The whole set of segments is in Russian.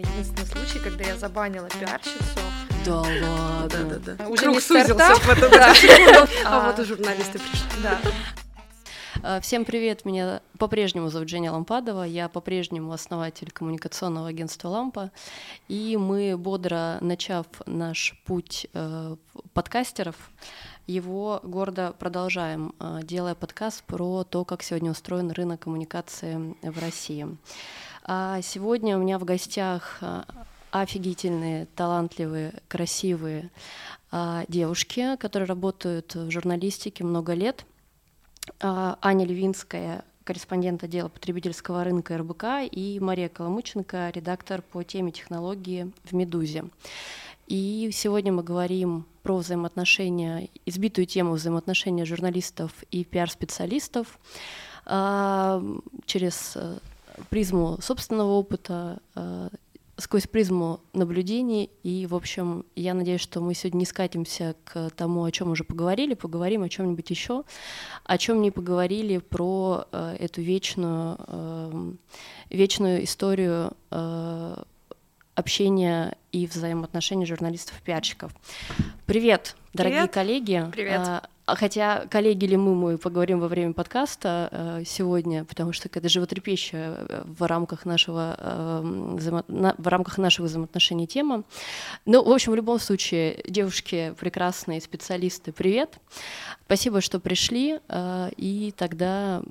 Единственный случай, когда я забанила пиарщицу. Да ладно. Да, да, да. Уже Круг не сузился в этом Да. А. А вот и журналисты пришли. Да. А, Всем привет, меня по-прежнему зовут Женя Лампадова, я по-прежнему основатель коммуникационного агентства «Лампа», и мы, бодро начав наш путь э, подкастеров, его гордо продолжаем, э, делая подкаст про то, как сегодня устроен рынок коммуникации в России. А сегодня у меня в гостях э, офигительные, талантливые, красивые а, девушки, которые работают в журналистике много лет. А, Аня Левинская, корреспондент отдела потребительского рынка РБК, и Мария Коломученко, редактор по теме технологии в «Медузе». И сегодня мы говорим про взаимоотношения, избитую тему взаимоотношения журналистов и пиар-специалистов а, через э, призму собственного опыта, э, сквозь призму наблюдений. И, в общем, я надеюсь, что мы сегодня не скатимся к тому, о чем уже поговорили, поговорим о чем-нибудь еще, о чем не поговорили про э, эту вечную, э, вечную историю э, общения и взаимоотношений журналистов-пиарщиков. Привет, дорогие Привет. коллеги. Привет. А, Хотя коллеги ли мы, мы поговорим во время подкаста э, сегодня, потому что это животрепещущая э, в рамках нашего э, в рамках наших взаимоотношений тема. Ну, в общем, в любом случае, девушки прекрасные специалисты, привет. Спасибо, что пришли. И тогда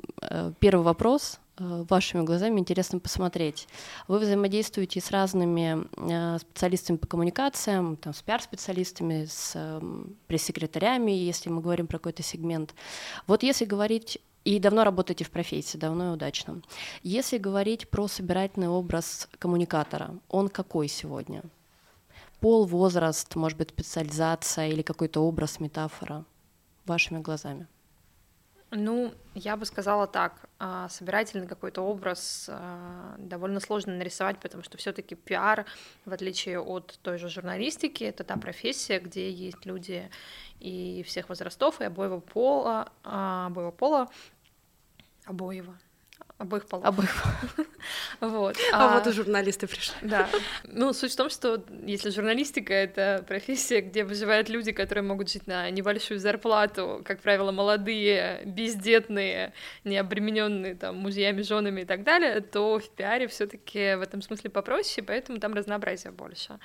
первый вопрос вашими глазами интересно посмотреть. Вы взаимодействуете с разными э, специалистами по коммуникациям, там, с пиар-специалистами, с эм, пресс-секретарями, если мы говорим про какой-то сегмент. Вот если говорить и давно работаете в профессии, давно и удачно. Если говорить про собирательный образ коммуникатора, он какой сегодня? Пол, возраст, может быть, специализация или какой-то образ, метафора? Вашими глазами. Ну, я бы сказала так, а, собирательный какой-то образ а, довольно сложно нарисовать, потому что все таки пиар, в отличие от той же журналистики, это та профессия, где есть люди и всех возрастов, и обоего пола, а, обоего пола, обоего, обоих полов. Обоих. Вот. А вот и журналисты пришли. Да. Ну, суть в том, что если журналистика — это профессия, где выживают люди, которые могут жить на небольшую зарплату, как правило, молодые, бездетные, не обремененные там мужьями, женами и так далее, то в пиаре все таки в этом смысле попроще, поэтому там разнообразия больше.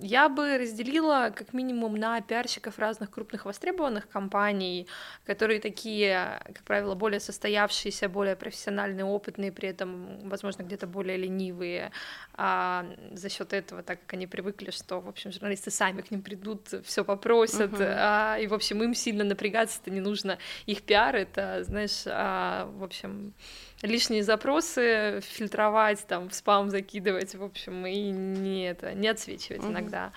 Я бы разделила как минимум на пиарщиков разных крупных востребованных компаний, которые такие, как правило, более состоявшиеся, более профессиональные, опытные, при этом, возможно, где-то более ленивые. А за счет этого, так как они привыкли, что, в общем, журналисты сами к ним придут, все попросят, Мгм. а, и, в общем, им сильно напрягаться-то не нужно. Их пиар — это, знаешь, а, в общем, лишние запросы фильтровать, там, в спам закидывать, в общем, и не это, не отсвечивать Мгм. иногда.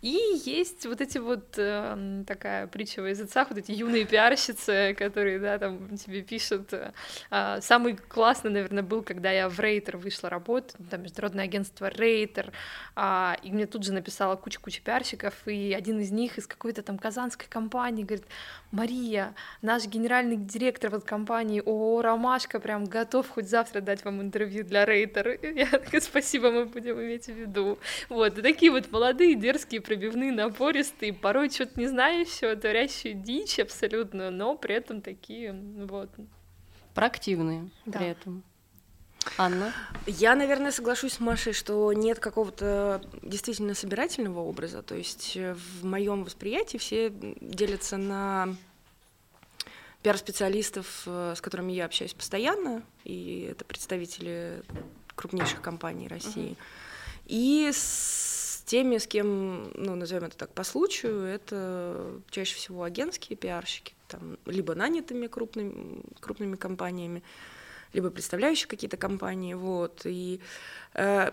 И есть вот эти вот эм, такая притча во языцах, вот эти юные пиарщицы, которые, да, там тебе пишут. э, а, Самый классный, наверное, был, когда я в Рейтер вышла работать, ну, там международное агентство Рейтер, а, и мне тут же написала куча-куча пиарщиков, и один из них из какой-то там казанской компании говорит, Мария, наш генеральный директор вот компании ООО «Ромашка» прям готов хоть завтра дать вам интервью для Рейтер. Я такая, спасибо, мы будем иметь в виду. Вот, и такие вот молодые, дерзкие, пробивные, напористые, порой что-то не знающие, творящие дичь абсолютно, но при этом такие, вот. Проактивные Да. при этом. Анна? Я, наверное, соглашусь с Машей, что нет какого-то действительно собирательного образа. То есть в моем восприятии все делятся на пиар-специалистов, э, с которыми я общаюсь постоянно, и это представители крупнейших компаний России, и с теми, с кем, ну, назовем это так, по случаю, это чаще всего агентские пиарщики, там, либо нанятыми крупными, крупными компаниями, либо представляющие какие-то компании, вот, и, э,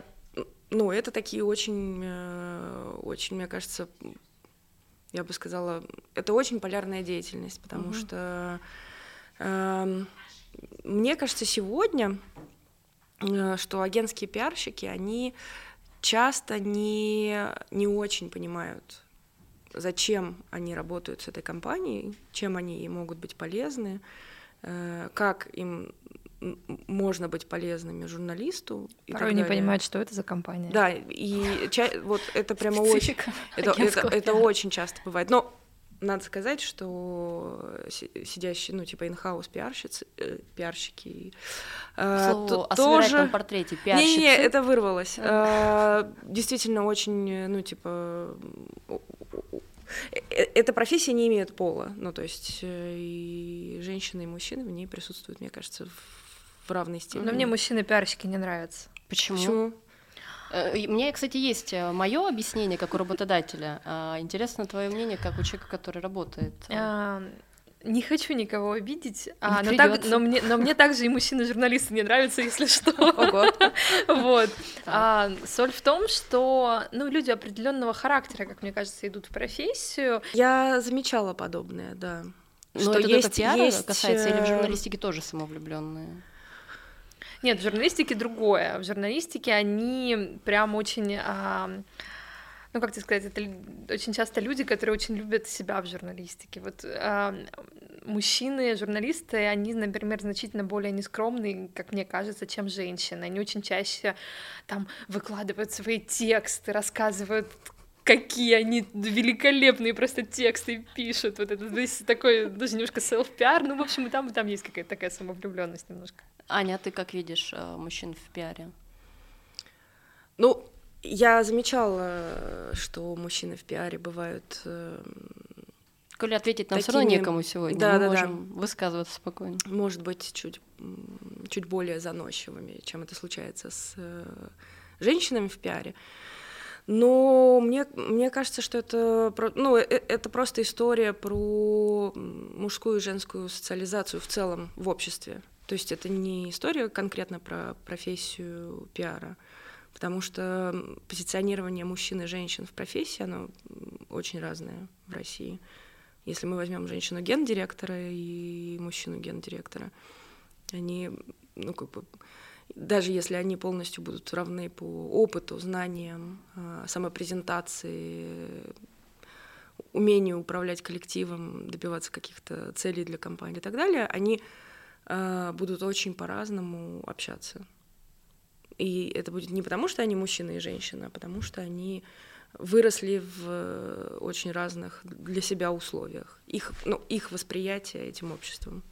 ну, это такие очень, э, очень, мне кажется, я бы сказала, это очень полярная деятельность, потому Мгм. что эм, мне кажется, сегодня, э, что агентские пиарщики, они часто не, не очень понимают, зачем они работают с этой компанией, чем они ей могут быть полезны, э, как им можно быть полезными журналисту. Порой не понимают, что это за компания. Да, и ча- вот это прямо очень... Это, это, это очень часто бывает. Но надо сказать, что сидящие, ну, типа, инхаус пиарщицы, э, пиарщики... Э, тоже... портрете пиарщицы. Не-не, это вырвалось. Э, действительно очень, ну, типа... Эта профессия не имеет пола, ну, то есть и женщины, и мужчины в ней присутствуют, мне кажется, в равной степени. Но мне мужчины-пиарщики не нравятся. Почему? Почему? Э, мне, кстати, есть э, мое объяснение как у работодателя. А, интересно твое мнение как у человека, который работает. А, не хочу никого обидеть, а, но, так, но, мне, но мне также и мужчины-журналисты не нравятся, если что. Вот. А, соль в том, что ну, люди определенного характера, как мне кажется, идут в профессию. Я замечала подобное, да. Но что это есть, пиара есть... касается или в э, журналистике тоже самовлюбленные? Нет, в журналистике другое. В журналистике они прям очень... А, ну, как тебе сказать, это очень часто люди, которые очень любят себя в журналистике. Вот а, мужчины, журналисты, они, например, значительно более нескромные, как мне кажется, чем женщины. Они очень чаще там выкладывают свои тексты, рассказывают какие они великолепные просто тексты пишут. Вот это здесь такой даже немножко селф-пиар. Ну, в общем, и там, и там есть какая-то такая самовлюбленность немножко. Аня, а ты как видишь э, мужчин в пиаре? Ну, я замечала, что мужчины в пиаре бывают. Э, Коли ответить нам такими... все равно некому сегодня, да, мы да, можем да. высказываться спокойно. Может быть, чуть, чуть более заносчивыми, чем это случается с э, женщинами в пиаре. Но мне, мне кажется, что это, ну, это просто история про мужскую и женскую социализацию в целом в обществе. То есть это не история конкретно про профессию пиара, потому что позиционирование мужчин и женщин в профессии, оно очень разное в России. Если мы возьмем женщину гендиректора и мужчину гендиректора, они, ну, как бы, даже если они полностью будут равны по опыту, знаниям, а, самопрезентации, умению управлять коллективом, добиваться каких-то целей для компании и так далее, они будут очень по-разному общаться. И это будет не потому, что они мужчина и женщина, а потому что они выросли в очень разных для себя условиях. Их, ну, их восприятие этим обществом.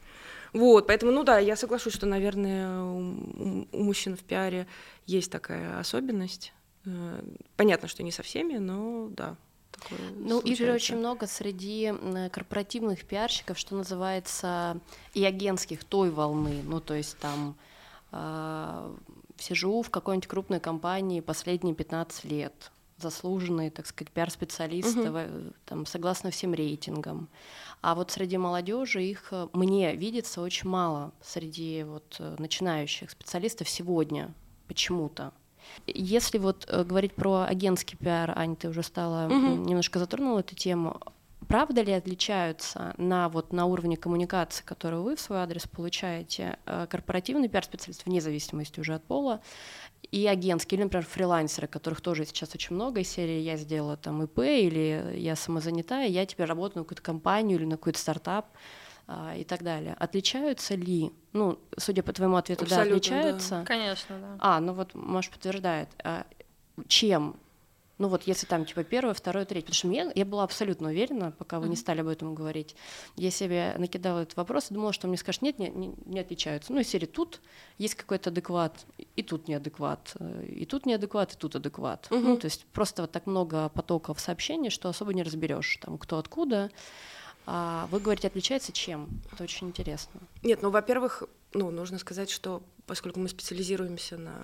Вот, поэтому, ну да, я соглашусь, что, наверное, у, у мужчин в пиаре есть такая особенность. Э, понятно, что не со всеми, но да, такое Ну, их же очень много среди корпоративных пиарщиков, что называется, и агентских той волны. Ну, то есть там э, сижу в какой-нибудь крупной компании последние 15 лет, заслуженные, так сказать, пиар-специалисты, угу. там, согласно всем рейтингам. А вот среди молодежи их э, мне видится очень мало среди вот э, начинающих специалистов сегодня почему-то. Если вот э, говорить про агентский пиар, Аня, ты уже стала угу. немножко затронула эту тему. Правда ли отличаются на, вот, на уровне коммуникации, которую вы в свой адрес получаете, корпоративный пиар-специалист, вне зависимости уже от пола, и агентские, или, например, фрилансеры, которых тоже сейчас очень много из серии «я сделала там ИП» или «я самозанятая, я теперь работаю на какую-то компанию или на какой-то стартап», и так далее. Отличаются ли? Ну, судя по твоему ответу, Абсолютно, да, отличаются. Да. Конечно, да. А, ну вот Маш подтверждает. А чем? Ну вот если там типа первое, второе, третье. Потому что мне, я была абсолютно уверена, пока вы mm-hmm. не стали об этом говорить. Я себе накидала этот вопрос и думала, что мне скажут, нет, не, не, не отличаются. Ну, из серии тут есть какой-то адекват, и тут неадекват, и тут неадекват, и тут адекват. Mm-hmm. Ну, то есть просто вот так много потоков сообщений, что особо не разберешь, там, кто откуда. А вы говорите, отличается чем? Это очень интересно. Нет, ну, во-первых, ну, нужно сказать, что поскольку мы специализируемся на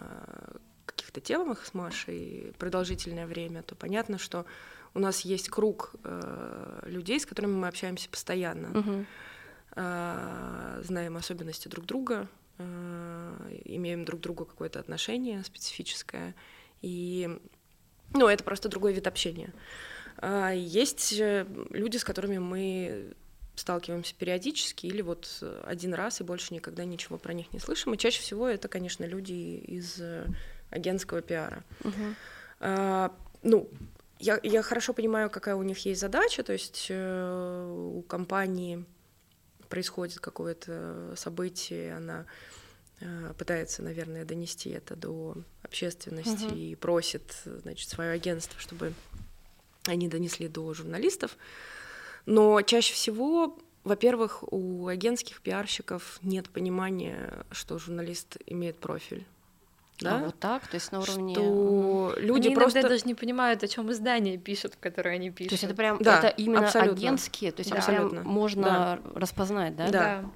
каких-то темах с Машей продолжительное время, то понятно, что у нас есть круг э, людей, с которыми мы общаемся постоянно, угу. э, знаем особенности друг друга, э, имеем друг к другу какое-то отношение специфическое, и ну, это просто другой вид общения. Есть люди, с которыми мы сталкиваемся периодически или вот один раз и больше никогда ничего про них не слышим. И чаще всего это, конечно, люди из агентского пиара. Uh-huh. А, ну, я, я хорошо понимаю, какая у них есть задача, то есть э, у компании происходит какое-то событие, она э, пытается, наверное, донести это до общественности угу. и просит, значит, свое агентство, чтобы они донесли до журналистов. Но чаще всего, во-первых, у агентских пиарщиков нет понимания, что журналист имеет профиль. А да? А вот так, то есть на уровне... Что люди они просто... даже не понимают, о чем издание пишут, в которое они пишут. То есть это прям, да, это именно абсолютно. агентские, то есть да. прям можно да. распознать, да? Да. да.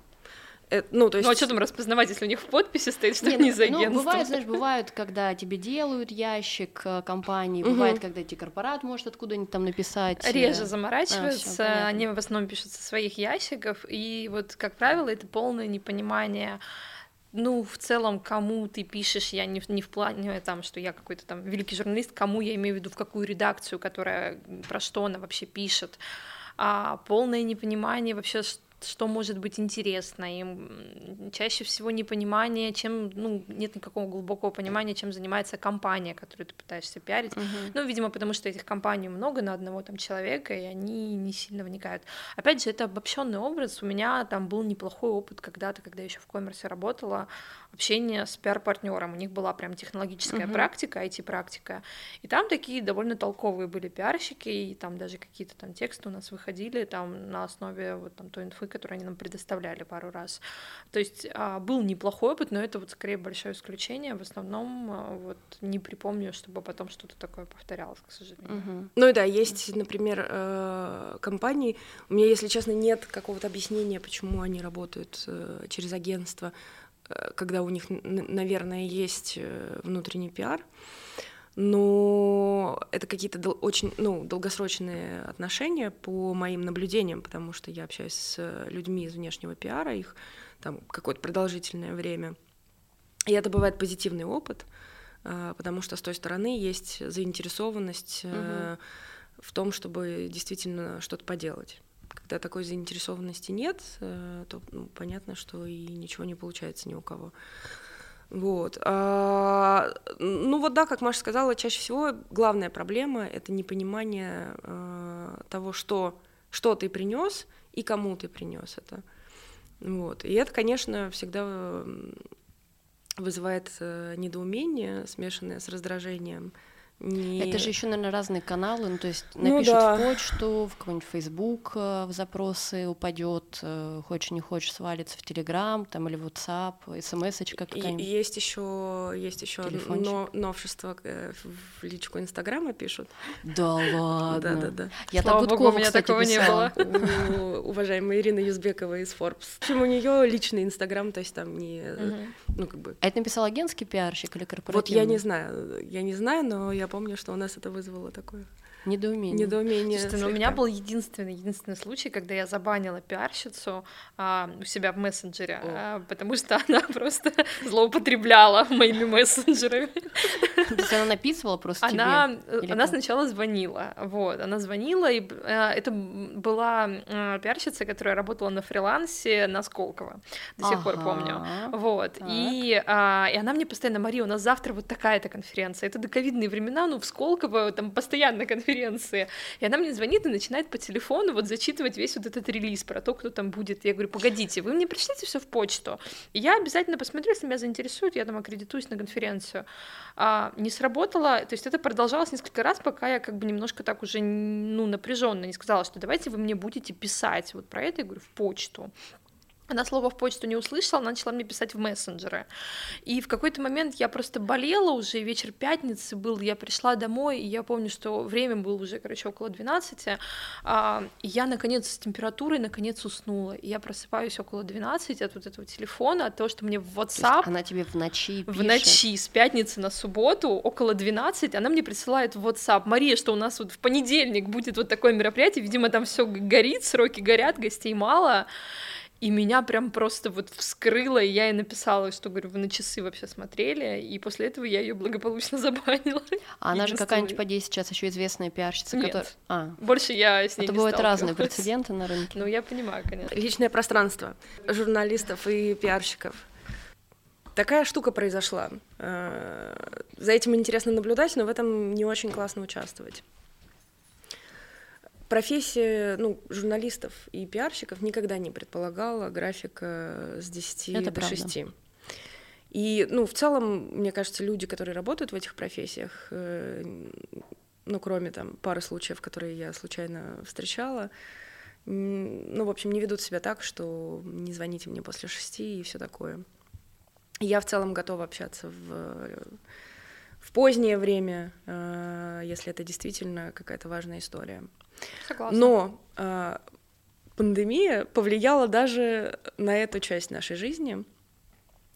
Это, ну, то есть... ну, а что там распознавать, если у них в подписи стоит, что Нет, они за агентство? Ну, бывает, знаешь, бывают, когда тебе делают ящик э, компании, угу. бывает, когда тебе корпорат может откуда-нибудь там написать. Э, Реже заморачиваются, а, они в основном пишут со своих ящиков, и вот, как правило, это полное непонимание ну, в целом, кому ты пишешь, я не, не в плане там, что я какой-то там великий журналист, кому я имею в виду, в какую редакцию, которая про что она вообще пишет, а полное непонимание вообще, что может быть интересно, им чаще всего непонимание, чем, ну, нет никакого глубокого понимания, чем занимается компания, которую ты пытаешься пиарить. Uh-huh. Ну, видимо, потому что этих компаний много на одного там человека, и они не сильно вникают. Опять же, это обобщенный образ. У меня там был неплохой опыт когда-то, когда я еще в коммерсе работала, общение с пиар-партнером. У них была прям технологическая uh-huh. практика, IT-практика. И там такие довольно толковые были пиарщики, и там даже какие-то там тексты у нас выходили там на основе вот там той инфы, которую они нам предоставляли пару раз. То есть а, был неплохой опыт, но это вот скорее большое исключение. В основном а, вот не припомню, чтобы потом что-то такое повторялось, к сожалению. Uh-huh. Ну да, есть, например, э, компании. У меня, если честно, нет какого-то объяснения, почему они работают э, через агентство Э, когда у них, наверное, есть внутренний пиар, но это какие-то дол- очень ну, долгосрочные отношения по моим наблюдениям, потому что я общаюсь с людьми из внешнего пиара, их там какое-то продолжительное время. И это бывает позитивный опыт, э, потому что с той стороны есть заинтересованность угу. в том, чтобы действительно что-то поделать. Когда такой заинтересованности нет, э, то ну, понятно, что и ничего не получается ни у кого. Вот. А, ну вот да, как Маша сказала, чаще всего главная проблема это непонимание а, того, что, что ты принес и кому ты принес это. Вот. И это, конечно, всегда вызывает э, недоумение, смешанное с раздражением. Не... Это же еще, наверное, разные каналы. Ну, то есть ну, напишут да. в почту, в какой-нибудь Facebook э, в запросы упадет, э, хочешь не хочешь, свалится в Телеграм там или в WhatsApp, смс-очка какая-нибудь. Есть еще есть еще но, новшество э, в личку Инстаграма пишут. Да ладно. Да, да, да. Я Слава так Богу, у меня такого не было. У уважаемой Ирины Юзбекова из Forbes. Общем, у нее личный Инстаграм, то есть там не, ну как бы. А это написал агентский пиарщик или корпоративный? Вот я не знаю, я не знаю, но я помню, что у нас это вызвало такое Недоумение. Недоумение. Слушайте, ну, у меня был единственный, единственный случай, когда я забанила пиарщицу а, у себя в мессенджере, а, потому что она просто злоупотребляла моими мессенджерами. То есть она написывала просто она, тебе? Или она как? сначала звонила, вот, она звонила, и а, это была а, пиарщица, которая работала на фрилансе на Сколково, до сих ага. пор помню, вот, и, а, и она мне постоянно, Мария, у нас завтра вот такая-то конференция, это до ковидные времена, ну, в Сколково там постоянно конференция, конференции. И она мне звонит и начинает по телефону вот зачитывать весь вот этот релиз про то, кто там будет. Я говорю, погодите, вы мне пришлите все в почту. И я обязательно посмотрю, если меня заинтересует, я там аккредитуюсь на конференцию. А, не сработало, то есть это продолжалось несколько раз, пока я как бы немножко так уже, ну, напряженно не сказала, что давайте вы мне будете писать вот про это, я говорю, в почту. Она слово в почту не услышала, она начала мне писать в мессенджеры. И в какой-то момент я просто болела уже, вечер пятницы был, я пришла домой, и я помню, что время было уже, короче, около 12, а, и я, наконец, с температурой, наконец, уснула. И я просыпаюсь около 12 от вот этого телефона, от того, что мне в WhatsApp... она тебе в ночи пишет. В ночи, с пятницы на субботу, около 12, она мне присылает в WhatsApp, Мария, что у нас вот в понедельник будет вот такое мероприятие, видимо, там все горит, сроки горят, гостей мало, и меня прям просто вот вскрыло, и я ей написала, что, говорю, вы на часы вообще смотрели, и после этого я ее благополучно забанила. А она же какая-нибудь, по сейчас еще известная пиарщица, Нет. которая... А. Больше я с ней Это бывают разные прецеденты на рынке. Ну, я понимаю, конечно. Личное пространство журналистов и пиарщиков. Такая штука произошла. Э, за этим интересно наблюдать, но в этом не очень классно участвовать профессия ну, журналистов и пиарщиков никогда не предполагала графика с 10 Это до правда. 6. И, ну, в целом, мне кажется, люди, которые работают в этих профессиях, э, ну, кроме там пары случаев, которые я случайно встречала, ну, в общем, не ведут себя так, что не звоните мне после шести и все такое. Я в целом готова общаться в, в позднее время, э, если это действительно какая-то важная история. Согласна. Но э, пандемия повлияла даже на эту часть нашей жизни,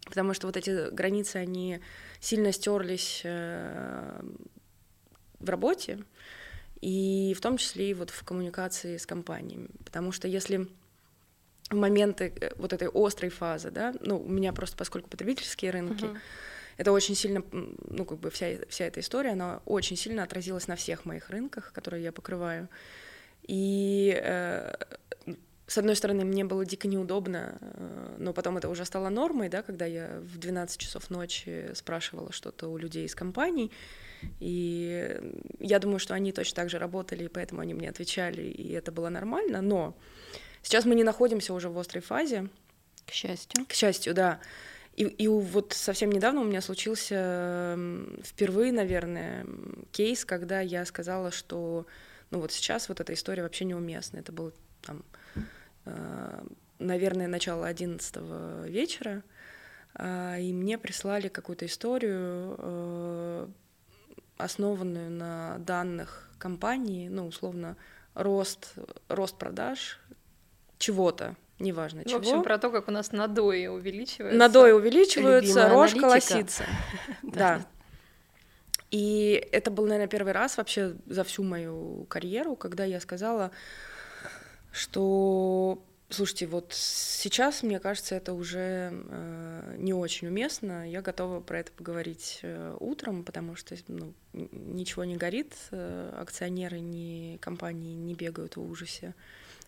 потому что вот эти границы, они сильно стерлись э, в работе, и в том числе и вот в коммуникации с компаниями. Потому что если в моменты э, вот этой острой фазы, да, ну, у меня просто, поскольку потребительские рынки, uh-huh. Это очень сильно, ну, как бы вся, вся эта история, она очень сильно отразилась на всех моих рынках, которые я покрываю. И э, с одной стороны, мне было дико неудобно, э, но потом это уже стало нормой, да, когда я в 12 часов ночи спрашивала что-то у людей из компаний, и я думаю, что они точно так же работали, и поэтому они мне отвечали, и это было нормально, но сейчас мы не находимся уже в острой фазе. К счастью. К счастью, да. И, и вот совсем недавно у меня случился впервые, наверное, кейс, когда я сказала, что ну вот сейчас вот эта история вообще неуместна. Это был там Э, наверное, начало 11 вечера, э, и мне прислали какую-то историю, э, основанную на данных компании, ну, условно, рост, рост продаж чего-то, неважно чего. В общем, про то, как у нас надои увеличиваются. Надои увеличиваются, рожь колосится. Да. И это был, наверное, первый раз вообще за всю мою карьеру, когда я сказала, что Слушайте, вот сейчас, мне кажется, это уже э, не очень уместно. Я готова про это поговорить э, утром, потому что ну, ничего не горит, э, акционеры ни компании не бегают в ужасе.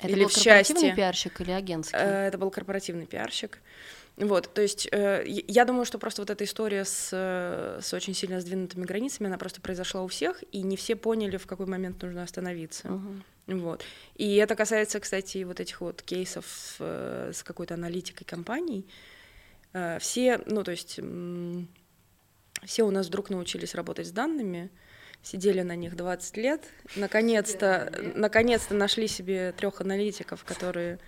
Это или был в корпоративный счастье. пиарщик или агентский? Э, это был корпоративный пиарщик. Вот, то есть э, я думаю, что просто вот эта история с, с очень сильно сдвинутыми границами, она просто произошла у всех, и не все поняли, в какой момент нужно остановиться. Uh-huh. Вот. И это касается, кстати, вот этих вот кейсов с, э, с какой-то аналитикой компаний. Э, все, ну, то есть все у нас вдруг научились работать с данными, сидели на них 20 лет, наконец-то, наконец-то нашли себе трех аналитиков, которые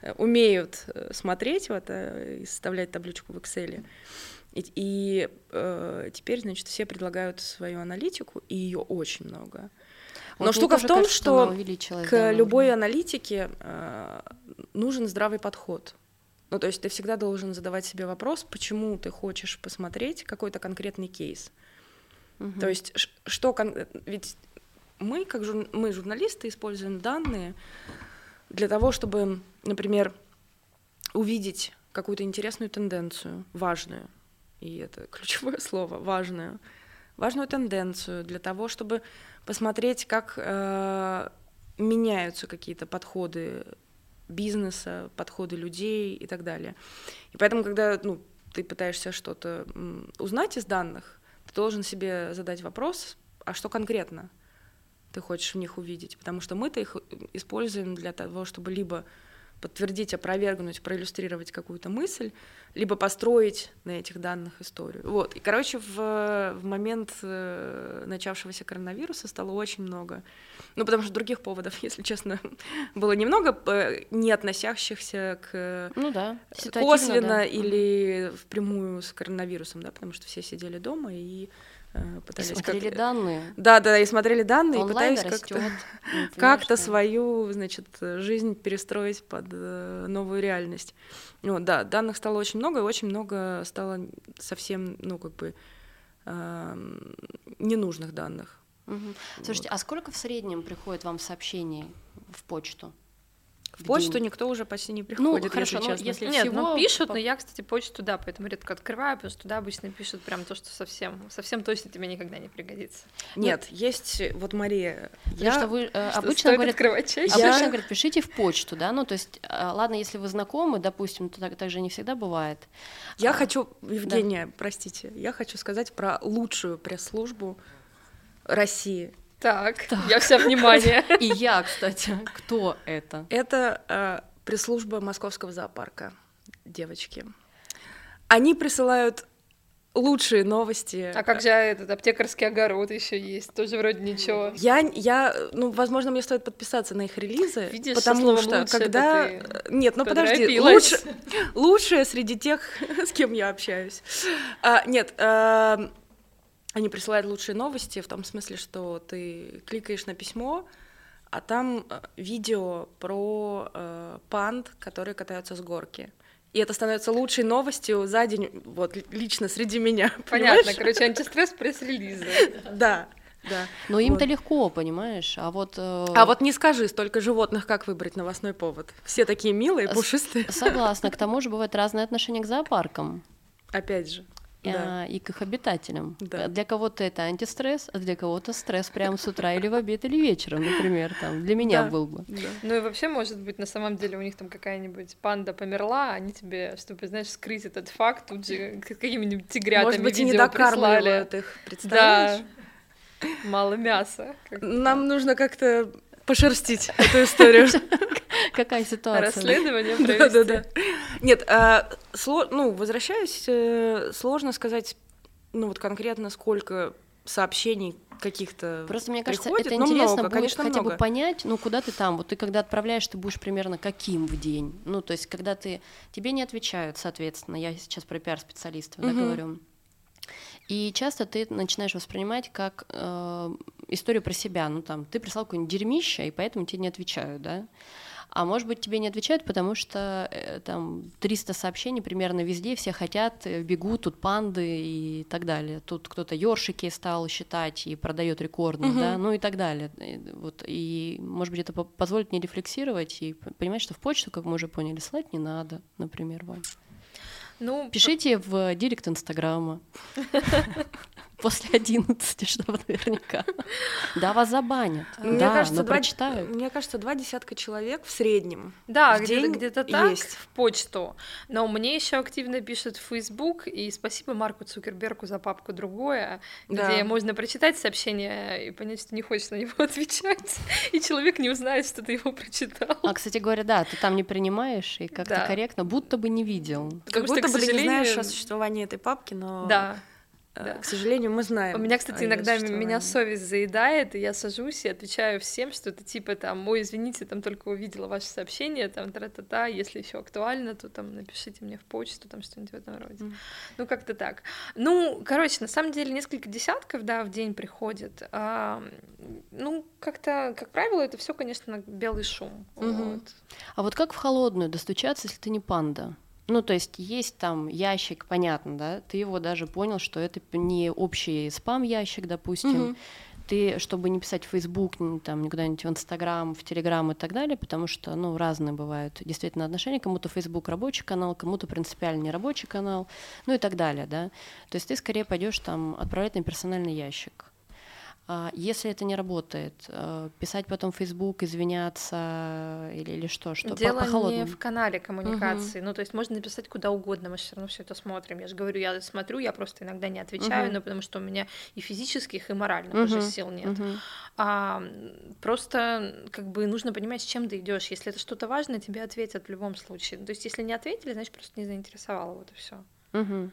э, умеют смотреть в это и составлять табличку в Excel. И, и э, теперь, значит, все предлагают свою аналитику, и ее очень много. Но вот штука в том, кажется, что к да, любой аналитике э, нужен здравый подход. Ну, то есть ты всегда должен задавать себе вопрос, почему ты хочешь посмотреть какой-то конкретный кейс. Угу. То есть что... Ведь мы, как жур... мы, журналисты, используем данные для того, чтобы, например, увидеть какую-то интересную тенденцию, важную, и это ключевое слово, важную, важную тенденцию для того, чтобы посмотреть, как э, меняются какие-то подходы бизнеса, подходы людей и так далее. И поэтому, когда ну, ты пытаешься что-то узнать из данных, ты должен себе задать вопрос, а что конкретно ты хочешь в них увидеть? Потому что мы-то их используем для того, чтобы либо подтвердить, опровергнуть, проиллюстрировать какую-то мысль, либо построить на этих данных историю. Вот. И, короче, в, в момент э, начавшегося коронавируса стало очень много. Ну, потому что других поводов, если честно, было немного, не относящихся к ну, да. косвенно да. или впрямую с коронавирусом, да, потому что все сидели дома и Э, пытались и смотрели как... данные. Да, да, и смотрели данные, Онлайн и пытались как-то, ну, как-то свою, значит, жизнь перестроить под э, новую реальность. Вот, да, данных стало очень много, и очень много стало совсем, ну, как бы, э, ненужных данных. Угу. Слушайте, вот. а сколько в среднем приходит вам сообщений в почту? В почту день. никто уже почти не ну, приходит, ну, хорошо, если честно. если Нет, всего... ну пишут, но я, кстати, почту, да, поэтому редко открываю, потому что туда обычно пишут прям то, что совсем, совсем точно тебе никогда не пригодится. Нет, ну, есть, вот Мария, я... Что вы э, что обычно говорят, открывать чаще? Обычно говорят, пишите в почту, да, ну то есть, э, ладно, если вы знакомы, допустим, то так, так же не всегда бывает. Я а, хочу, Евгения, да. простите, я хочу сказать про лучшую пресс-службу России. Так, так, я вся внимание. И я, кстати, кто это? Это э, пресс-служба Московского зоопарка, девочки. Они присылают лучшие новости. А как же этот аптекарский огород еще есть? Тоже вроде ничего. Я, я, ну, возможно, мне стоит подписаться на их релизы, Видишь, потому что лучше когда ты нет, ну подожди, лучше, лучшее среди тех, с кем я общаюсь. А, нет, а, они присылают лучшие новости в том смысле, что ты кликаешь на письмо, а там э, видео про э, панд, которые катаются с горки. И это становится лучшей новостью за день, вот лично среди меня. Понятно, понимаешь? короче, антистресс пресс-релизы. Да, да. Но им-то Вот. легко, понимаешь? А вот... э, А вот не скажи, столько животных, как выбрать новостной повод? Все такие милые, С- пушистые. Согласна, к тому же бывают разные отношения к зоопаркам. Опять же. Да. а, и к их обитателям. Да. Для кого-то это антистресс, а для кого-то стресс прямо с утра или в обед или вечером, например. Там, для меня Да. был бы. Да. Ну и вообще, может быть, на самом деле у них там какая-нибудь панда померла, а они тебе, чтобы, знаешь, скрыть этот факт, тут же какими-нибудь тигрятами Может быть, и не видео прислали. их, представляешь? Да, мало мяса. Как- Нам нужно как-то пошерстить эту историю. Какая ситуация? Расследование провести. да, да. Нет, а, сло- ну, возвращаясь, э, сложно сказать, ну, вот конкретно сколько сообщений каких-то Просто мне кажется, приходит, это но интересно много, будет конечно, хотя бы много. понять, ну куда ты там, вот ты когда отправляешь, ты будешь примерно каким в день. Ну, то есть, когда ты тебе не отвечают, соответственно, я сейчас про пиар-специалистов да, Мгм. говорю. И часто ты начинаешь воспринимать как э, историю про себя. Ну, там, ты прислал какое-нибудь дерьмище, и поэтому тебе не отвечают, да? А может быть, тебе не отвечают, потому что э, там 300 сообщений примерно везде, все хотят, э, бегут, тут панды и так далее. Тут кто-то ёршики стал считать и продает рекордно, Мгм. да, ну и так далее. И Вот, и, может быть, это по- позволит мне рефлексировать и понимать, что в почту, как мы уже поняли, слать не надо, например, вам. Ну, Пишите в директ Инстаграма. После 11, чтобы наверняка. Да, вас забанят. Мне да, кажется, но два, прочитают. мне кажется, два десятка человек в среднем. Да, в где-то день где-то так, есть. в почту. Но мне еще активно пишут в Facebook, и спасибо Марку Цукербергу за папку другое, Да. где можно прочитать сообщение и понять, что не хочешь на него отвечать, и человек не узнает, что ты его прочитал. А, кстати говоря, да, ты там не принимаешь и как-то Да. корректно, будто бы не видел. Как что, будто бы ты не знаешь о существовании этой папки, но Да. Да. к сожалению, мы знаем. У меня, кстати, иногда меня совесть заедает, и я сажусь и отвечаю всем, что это типа там, ой, извините, там только увидела ваше сообщение, там, тра-та-та, если еще актуально, то там напишите мне в почту, там что-нибудь в этом роде. Мгм. Ну, как-то так. Ну, короче, на самом деле несколько десятков, да, в день приходит. А, ну, как-то, как правило, это все, конечно, белый шум. Мгм. Вот. А вот как в холодную достучаться, если ты не панда? Ну, то есть есть там ящик, понятно, да? Ты его даже понял, что это не общий спам-ящик, допустим. Мгм. Ты, чтобы не писать в Facebook, там, ни куда-нибудь в Инстаграм, в Телеграм и так далее, потому что, ну, разные бывают действительно отношения. Кому-то Facebook рабочий канал, кому-то принципиально не рабочий канал, ну и так далее, да? То есть ты скорее пойдешь там отправлять на персональный ящик. А если это не работает, э, писать потом в Facebook, извиняться или, или что, что по- Дело по, не холодному? в канале коммуникации. Ну, то есть можно написать куда угодно, мы все равно все это смотрим. Я же говорю, я смотрю, я просто иногда не отвечаю, Мгм. но потому что у меня и физических, и моральных Мгм. уже сил нет. Мгм. А просто как бы нужно понимать, с чем ты идешь. Если это что-то важное, тебе ответят в любом случае. То есть, если не ответили, значит, просто не заинтересовало, вот и все. Мгм.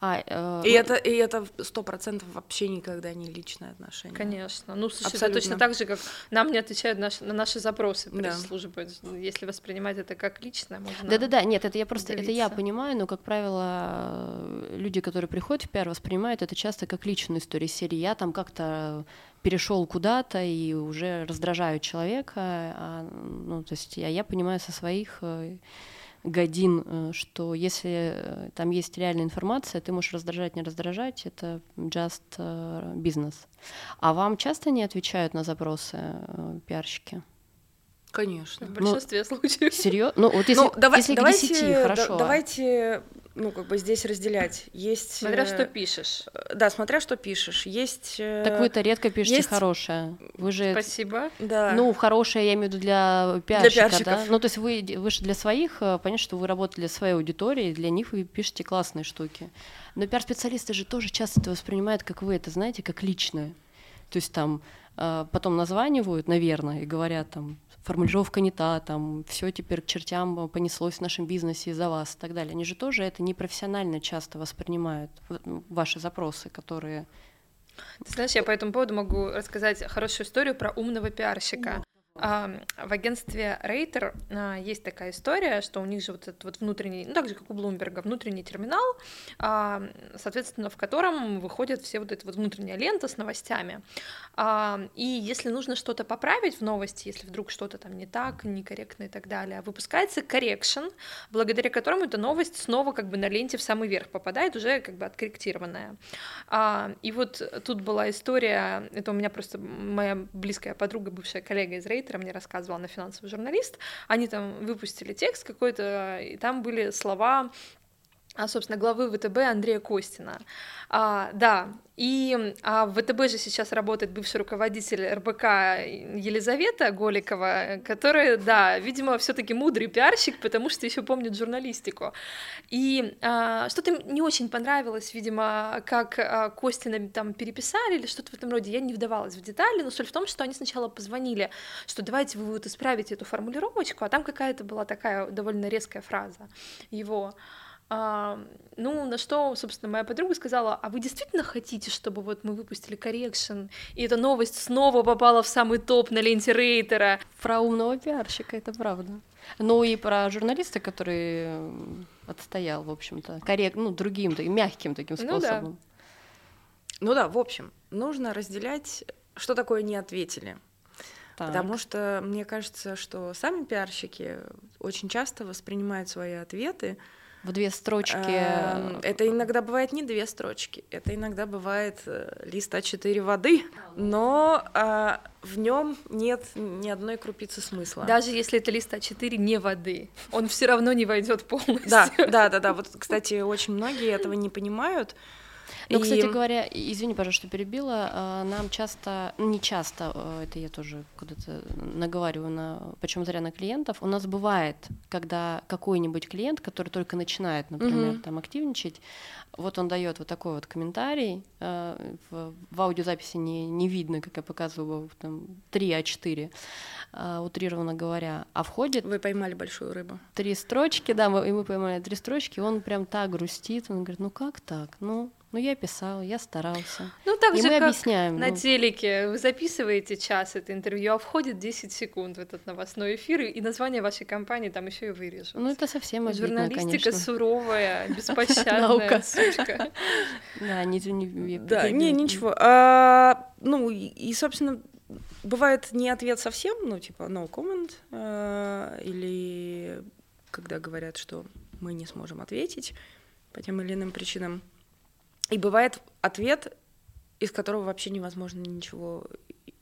А, э, И ну, это и это сто процентов вообще никогда не личное отношение. Конечно. Ну, слушай, это Абсолютно. точно так же, как нам не отвечают наши- на наши запросы Да. пресс-службы. Если воспринимать это как личное, можно... Да-да-да, нет, это я просто, это я понимаю, но, как правило, люди, которые приходят в пиар, воспринимают это часто как личную историю серии. Я там как-то перешел куда-то и уже раздражаю человека, а, ну, то есть я, я понимаю со своих э, годин, э, что если э, там есть реальная информация, ты можешь раздражать, не раздражать, это just э, бизнес. А вам часто не отвечают на запросы э, пиарщики? Конечно. В большинстве случаев. Серьезно? Ну, вот если, ну, давай- если давайте, к 10, да- хорошо. давайте, ну, как бы здесь разделять. Есть... Смотря э, что пишешь. Да, смотря что пишешь. Есть... э, Так вы-то редко пишете есть- хорошее. Вы же, Спасибо. Да. ну, хорошее я имею в виду для пиарщика, да? пиарщиков. Ну, то есть вы, вы же для своих, э, понятно, что вы работаете для своей аудитории, для них вы пишете классные штуки. Но пиар-специалисты же тоже часто это воспринимают, как вы это знаете, как личное. То есть там э, потом названивают, наверное, и говорят там формулировка не та, там все теперь к чертям понеслось в нашем бизнесе из-за вас и так далее. Они же тоже это непрофессионально часто воспринимают ну, ваши запросы, которые ты знаешь, я по этому поводу могу рассказать хорошую историю про умного пиарщика. В агентстве Рейтер есть такая история, что у них же вот этот вот внутренний, ну так же как у Блумберга, внутренний терминал, соответственно, в котором выходят все вот эта вот внутренняя лента с новостями. И если нужно что-то поправить в новости, если вдруг что-то там не так, некорректно и так далее, выпускается correction, благодаря которому эта новость снова как бы на ленте в самый верх попадает, уже как бы откорректированная. И вот тут была история, это у меня просто моя близкая подруга, бывшая коллега из Рейтера, Твиттера мне рассказывала на финансовый журналист, они там выпустили текст какой-то, и там были слова собственно, главы ВТБ Андрея Костина. А, да, и а в ВТБ же сейчас работает бывший руководитель РБК Елизавета Голикова, которая, да, видимо, все таки мудрый пиарщик, потому что еще помнит журналистику. И а, что-то не очень понравилось, видимо, как а, Костина там переписали или что-то в этом роде. Я не вдавалась в детали, но суть в том, что они сначала позвонили, что давайте вы вот исправите эту формулировочку, а там какая-то была такая довольно резкая фраза его. А, ну, на что, собственно, моя подруга сказала, а вы действительно хотите, чтобы вот мы выпустили коррекшн, и эта новость снова попала в самый топ на ленте рейтера? Про умного пиарщика, это правда. Ну и про журналиста, который отстоял, в общем-то, коррект, ну, другим, таким мягким таким способом. Ну да. ну да, в общем, нужно разделять, что такое не ответили. Так. Потому что мне кажется, что сами пиарщики очень часто воспринимают свои ответы в две строчки. Эм, это иногда бывает не две строчки, это иногда бывает э, лист А4 воды, но а, в нем нет ни одной крупицы смысла. Даже если это лист А4 не воды, он все равно не войдет полностью. Да, да, да, да. Вот, кстати, очень многие этого не понимают. Ну, и... кстати говоря, извини, пожалуйста, что перебила, а, нам часто, не часто, а, это я тоже куда-то наговариваю, на, почем зря на клиентов, у нас бывает, когда какой-нибудь клиент, который только начинает, например, угу. там активничать, вот он дает вот такой вот комментарий, а, в, в аудиозаписи не, не видно, как я показываю, там 3 А4, утрированно говоря, а входит... Вы поймали большую рыбу. Три строчки, да, мы, и мы поймали три строчки, он прям так грустит, он говорит, ну как так, ну ну, я писал, я старался. Ну, так и же, мы как объясняем. на ну... телеке вы записываете час это интервью, а входит 10 секунд в этот новостной эфир, и название вашей компании там еще и вырежут. Ну, это совсем обидно, Журналистика конечно. суровая, беспощадная сучка. Да, не... Да, не, ничего. А, ну, и, собственно, бывает не ответ совсем, ну, типа no comment, а, или когда говорят, что мы не сможем ответить по тем или иным причинам, и бывает ответ, из которого вообще невозможно ничего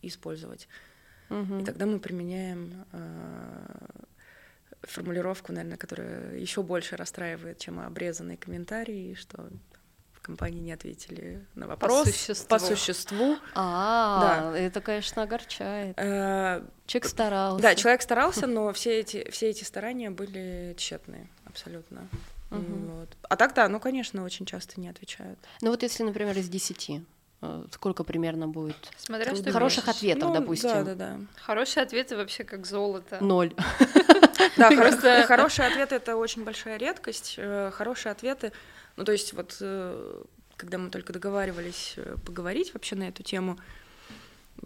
использовать. Угу. И тогда мы применяем э, формулировку, наверное, которая еще больше расстраивает, чем обрезанные комментарии, что в компании не ответили на вопрос по существу. По существу. А, да. это, конечно, огорчает. Э, человек старался. Да, человек старался, но все эти, все эти старания были тщетные, абсолютно. Угу. Вот. А так да, ну, конечно, очень часто не отвечают. Ну вот если, например, из десяти, э, сколько примерно будет Смотря что хороших пишешь. ответов, ну, допустим. Да, да, да. Хорошие ответы вообще как золото. Ноль. Да, просто хорошие ответы это очень большая редкость. Э, хорошие ответы, ну то есть вот э, когда мы только договаривались поговорить вообще на эту тему,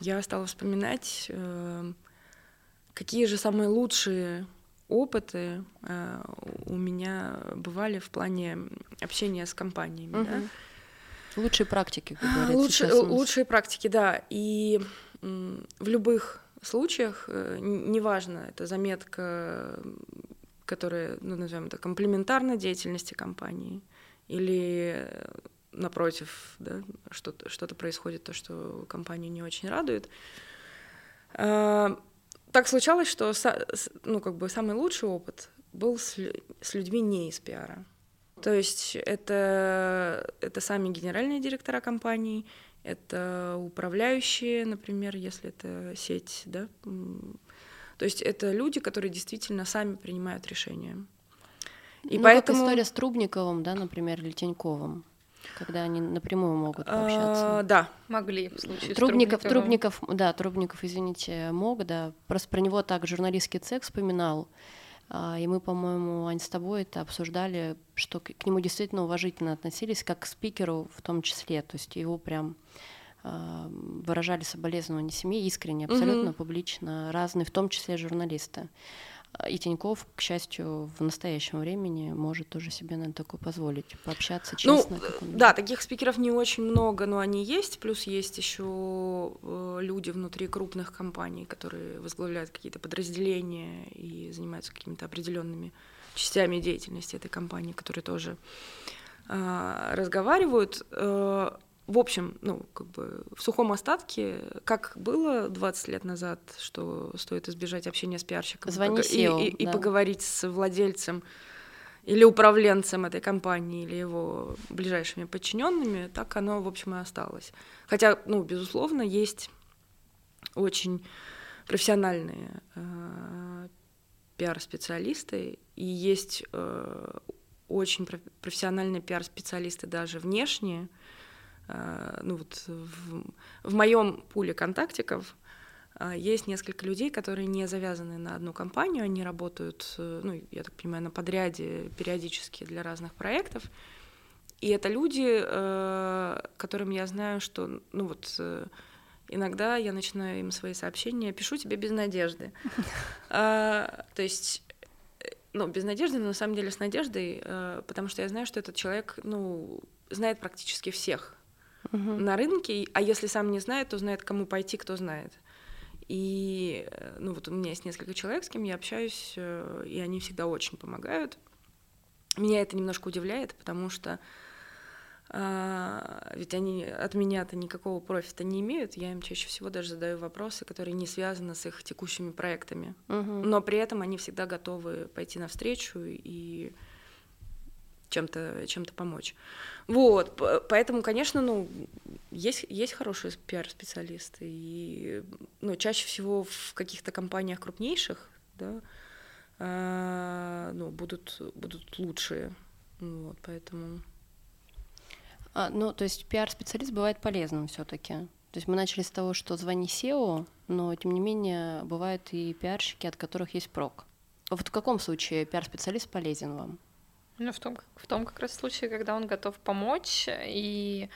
я стала вспоминать, какие же самые лучшие опыты э, у меня бывали в плане общения с компаниями. Угу. Да? Лучшие практики, как говорят Лучше, сейчас Лучшие практики, да. И в любых случаях, э, неважно, это заметка, которая, ну, назовем это, комплементарна деятельности компании, или напротив, да, что-то что происходит, то, что компанию не очень радует. Э, так случалось, что ну, как бы самый лучший опыт был с, с людьми не из пиара. То есть это, это сами генеральные директора компаний, это управляющие, например, если это сеть, да. То есть это люди, которые действительно сами принимают решения. И ну, поэтому... как история с Трубниковым, да, например, или Тиньковым. Когда они напрямую могут пообщаться. А, да. Могли в случае Трубников, с Трубников, да, Трубников, извините, мог, да. Просто про него так журналистский цех вспоминал. А, и мы, по-моему, Ань, с тобой это обсуждали, что к нему действительно уважительно относились, как к спикеру в том числе. То есть его прям а, выражали соболезнования семье искренне, абсолютно угу. публично, разные, в том числе журналисты. И Тиньков, к счастью, в настоящем времени может тоже себе, наверное, такое позволить, пообщаться ну, честно. Ну, да, таких спикеров не очень много, но они есть. Плюс есть еще э, люди внутри крупных компаний, которые возглавляют какие-то подразделения и занимаются какими-то определенными частями деятельности этой компании, которые тоже э, разговаривают. Э, в общем, ну, как бы в сухом остатке, как было 20 лет назад, что стоит избежать общения с пиарщиком Звони и, и, и, да. и поговорить с владельцем или управленцем этой компании, или его ближайшими подчиненными, так оно, в общем, и осталось. Хотя, ну, безусловно, есть очень профессиональные э, пиар-специалисты, и есть э, очень профессиональные пиар-специалисты даже внешние, Э, ну вот в, в моем пуле контактиков э, есть несколько людей, которые не завязаны на одну компанию, они работают, э, ну, я так понимаю, на подряде периодически для разных проектов. И это люди, которым я знаю, что, ну вот, иногда я начинаю им свои сообщения, пишу тебе без надежды. То есть ну, без надежды, но на самом деле с надеждой, потому что я знаю, что этот человек, ну, знает практически всех угу. на рынке, а если сам не знает, то знает, кому пойти, кто знает. И э, ну вот у меня есть несколько человек, с кем я общаюсь, э, и они всегда очень помогают. Меня это немножко удивляет, потому что а, ведь они от меня-то никакого профита не имеют, я им чаще всего даже задаю вопросы, которые не связаны с их текущими проектами. Угу. Но при этом они всегда готовы пойти навстречу и чем-то чем помочь. Вот, поэтому, конечно, ну, есть, есть хорошие пиар-специалисты, и, ну, чаще всего в каких-то компаниях крупнейших, да, а, ну, будут, будут лучшие, вот, поэтому... А, ну, то есть пиар-специалист бывает полезным все таки то есть мы начали с того, что звони SEO, но тем не менее бывают и пиарщики, от которых есть прок. Вот в каком случае пиар-специалист полезен вам? Ну, в том, в том как раз случае, когда он готов помочь. И,